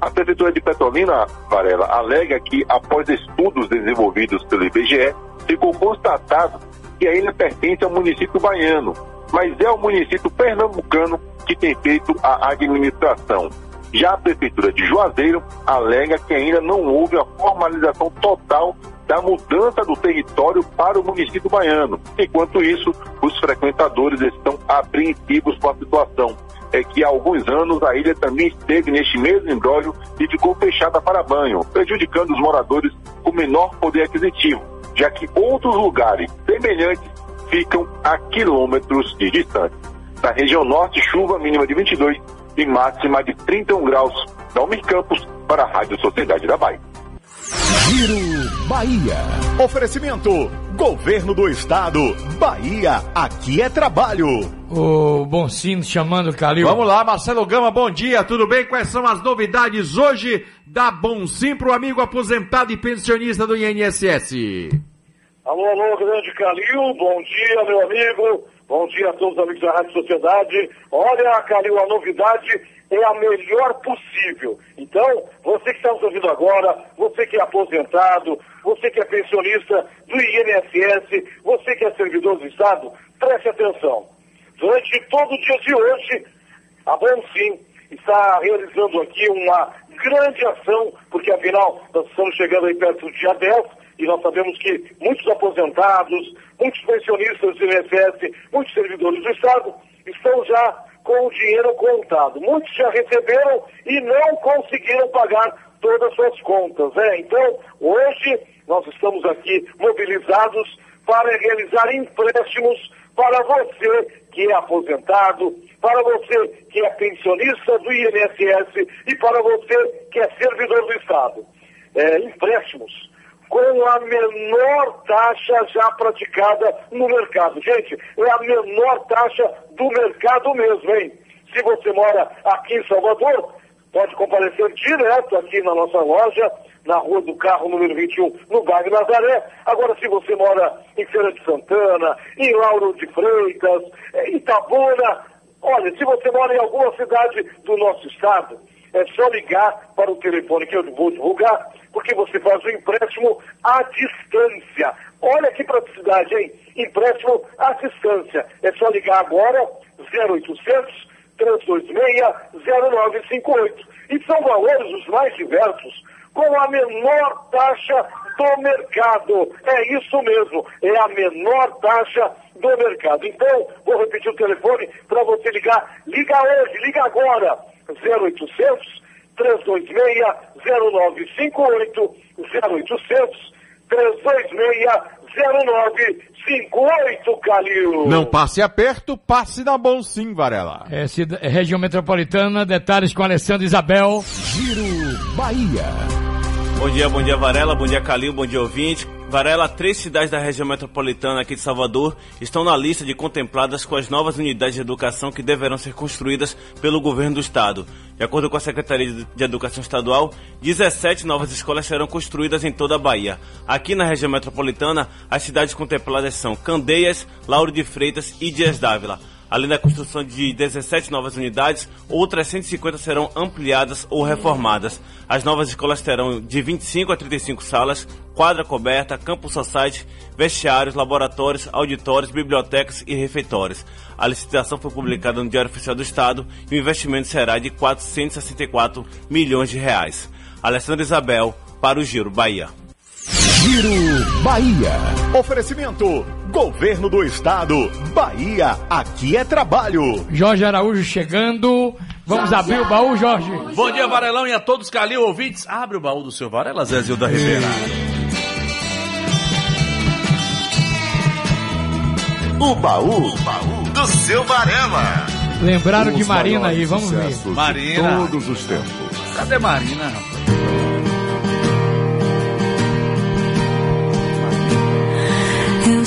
A Prefeitura de Petrolina, Varela, alega que, após estudos desenvolvidos pelo IBGE, ficou constatado que a ilha pertence ao município baiano, mas é o município pernambucano que tem feito a administração. Já a Prefeitura de Juazeiro alega que ainda não houve a formalização total da mudança do território para o município baiano. Enquanto isso, os frequentadores estão apreensivos com a situação. É que há alguns anos a ilha também esteve neste mesmo embrólio e ficou fechada para banho, prejudicando os moradores com menor poder aquisitivo, já que outros lugares semelhantes ficam a quilômetros de distância. Na região norte, chuva mínima de 22 e máxima de 31 graus. Dalmir Campos para a Rádio Sociedade da Bahia. Giro Bahia. Oferecimento: Governo do Estado. Bahia, aqui é trabalho. O Bonsino chamando o Calil. Vamos lá, Marcelo Gama, bom dia, tudo bem? Quais são as novidades hoje da Bonsim para o amigo aposentado e pensionista do INSS? Alô, alô, grande Calil, bom dia, meu amigo. Bom dia a todos os amigos da Rádio Sociedade. Olha, Calil, a novidade é a melhor possível. Então, você que está nos ouvindo agora, você que é aposentado, você que é pensionista do INSS, você que é servidor do Estado, preste atenção. Durante todo o dia de hoje, a Bonsim está realizando aqui uma grande ação, porque afinal nós estamos chegando aí perto do dia 10 e nós sabemos que muitos aposentados, muitos pensionistas do INSS, muitos servidores do Estado estão já com o dinheiro contado. Muitos já receberam e não conseguiram pagar todas as suas contas. Né? Então, hoje nós estamos aqui mobilizados para realizar empréstimos para você que é aposentado, para você que é pensionista do INSS e para você que é servidor do Estado. É, empréstimos com a menor taxa já praticada no mercado. Gente, é a menor taxa do mercado mesmo, hein? Se você mora aqui em Salvador, pode comparecer direto aqui na nossa loja, na Rua do Carro, número 21, no bairro Nazaré. Agora, se você mora em Feira de Santana, em Lauro de Freitas, em Itabuna, olha, se você mora em alguma cidade do nosso estado, é só ligar para o telefone que eu vou divulgar, porque você faz o empréstimo à distância. Olha que praticidade, hein? Empréstimo à distância. É só ligar agora, 0800 326 0958. E são valores os mais diversos, com a menor taxa do mercado. É isso mesmo, é a menor taxa do mercado. Então, vou repetir o telefone para você ligar. Liga hoje, liga agora. 0800 326 0958 0800 326 0958, Calil. Não passe aperto, passe na bom sim, Varela. É, cida- é região metropolitana, detalhes com Alessandro Isabel. Giro Bahia. Bom dia, bom dia Varela, bom dia Calil, bom dia ouvinte. Varela, três cidades da região metropolitana aqui de Salvador estão na lista de contempladas com as novas unidades de educação que deverão ser construídas pelo governo do estado. De acordo com a Secretaria de Educação Estadual, 17 novas escolas serão construídas em toda a Bahia. Aqui na região metropolitana, as cidades contempladas são Candeias, Lauro de Freitas e Dias Dávila. Além da construção de 17 novas unidades, outras 150 serão ampliadas ou reformadas. As novas escolas terão de 25 a 35 salas, quadra coberta, campo society, vestiários, laboratórios, auditórios, bibliotecas e refeitórios. A licitação foi publicada no Diário Oficial do Estado e o investimento será de 464 milhões de reais. Alessandra Isabel, para o Giro Bahia. Giro Bahia. Oferecimento: Governo do Estado. Bahia, aqui é trabalho. Jorge Araújo chegando. Vamos abrir o baú, Jorge. Bom dia, Varelão, e a todos Calil ouvintes. Abre o baú do seu Varela, Zezilda Ribeira. O baú, do seu Varela. Lembraram de Os Marina aí, vamos ver. de Marina. Todos os tempos. Cadê Marina, rapaz?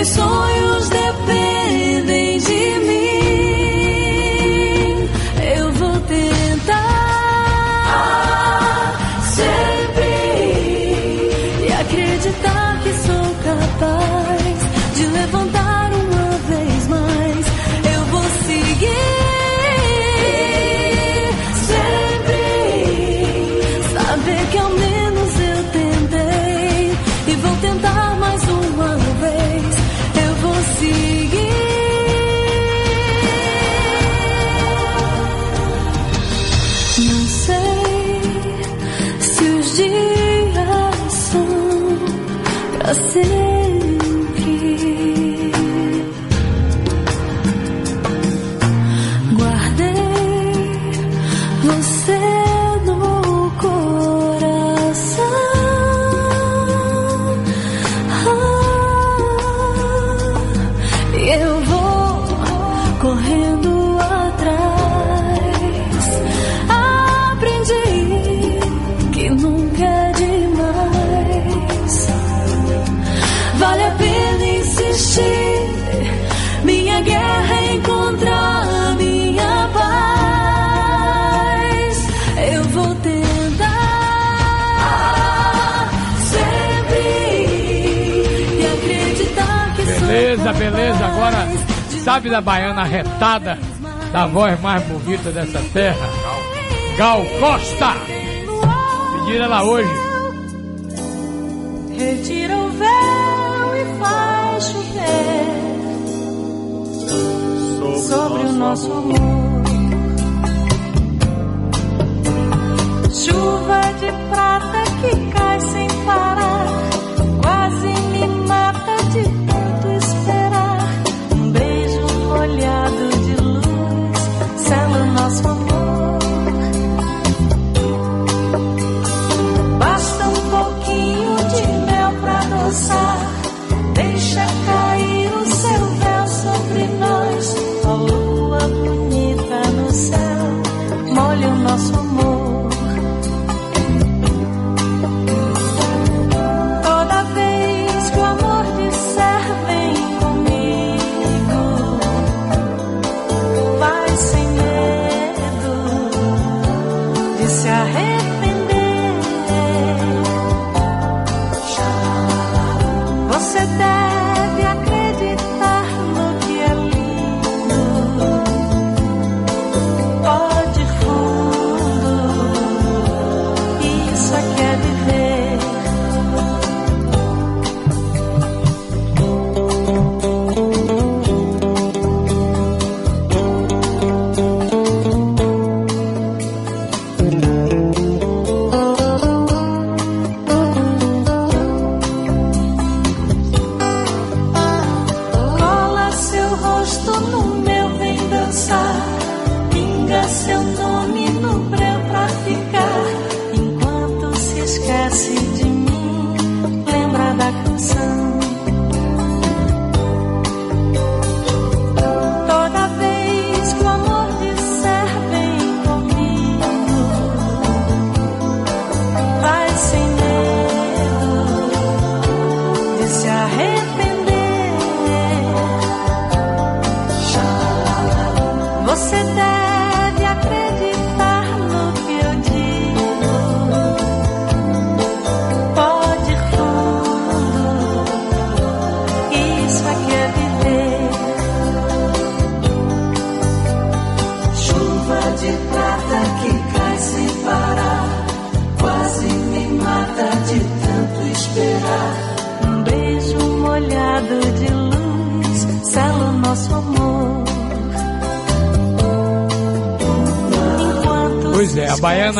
mis hoyos de I'll agora sabe da baiana retada, da voz mais bonita dessa terra, Gal Costa. Pedir ela hoje. Retira o véu e faz chover sobre o nosso amor. Chuva de prata que cai sem parar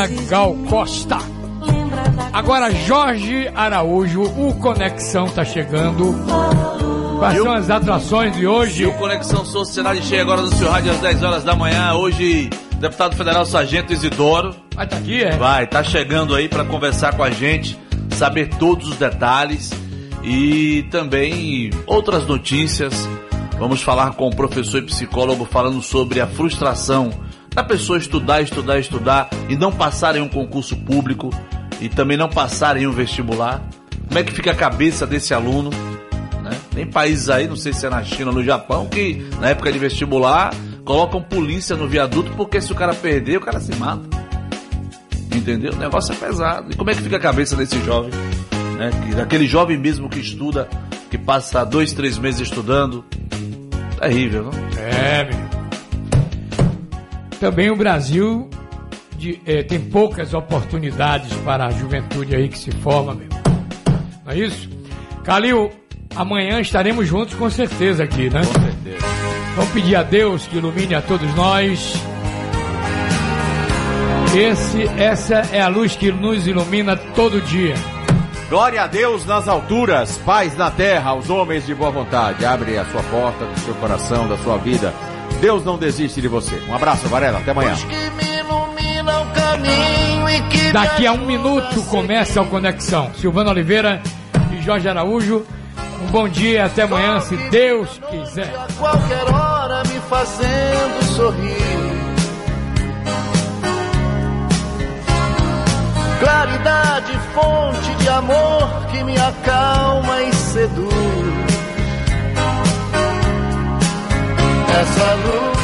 Ana Gal Costa. Agora Jorge Araújo, o Conexão tá chegando. Quais são as atrações de hoje? O Conexão Sociedade chega agora no seu rádio às 10 horas da manhã. Hoje, deputado federal Sargento Isidoro. Vai tá aqui, é? Vai, tá chegando aí para conversar com a gente, saber todos os detalhes e também outras notícias. Vamos falar com o professor e psicólogo falando sobre a frustração da pessoa estudar, estudar, estudar e não passar em um concurso público e também não passar em um vestibular? Como é que fica a cabeça desse aluno? Né? Tem países aí, não sei se é na China ou no Japão, que na época de vestibular colocam polícia no viaduto porque se o cara perder, o cara se mata. Entendeu? O negócio é pesado. E como é que fica a cabeça desse jovem? Né? Daquele jovem mesmo que estuda, que passa dois, três meses estudando. Terrível, não? É, meu também o Brasil de, eh, tem poucas oportunidades para a juventude aí que se forma, meu. Não é isso? Calil, amanhã estaremos juntos com certeza aqui, né? Com certeza. Vamos pedir a Deus que ilumine a todos nós. Esse, essa é a luz que nos ilumina todo dia. Glória a Deus nas alturas, paz na terra aos homens de boa vontade. Abre a sua porta do seu coração, da sua vida. Deus não desiste de você. Um abraço, Varela. Até amanhã. Daqui a um minuto começa a conexão. Silvano Oliveira e Jorge Araújo. Um bom dia, até amanhã, se Deus quiser. A qualquer hora me fazendo sorrir. Claridade, fonte de amor que me acalma e seduz. essa luz.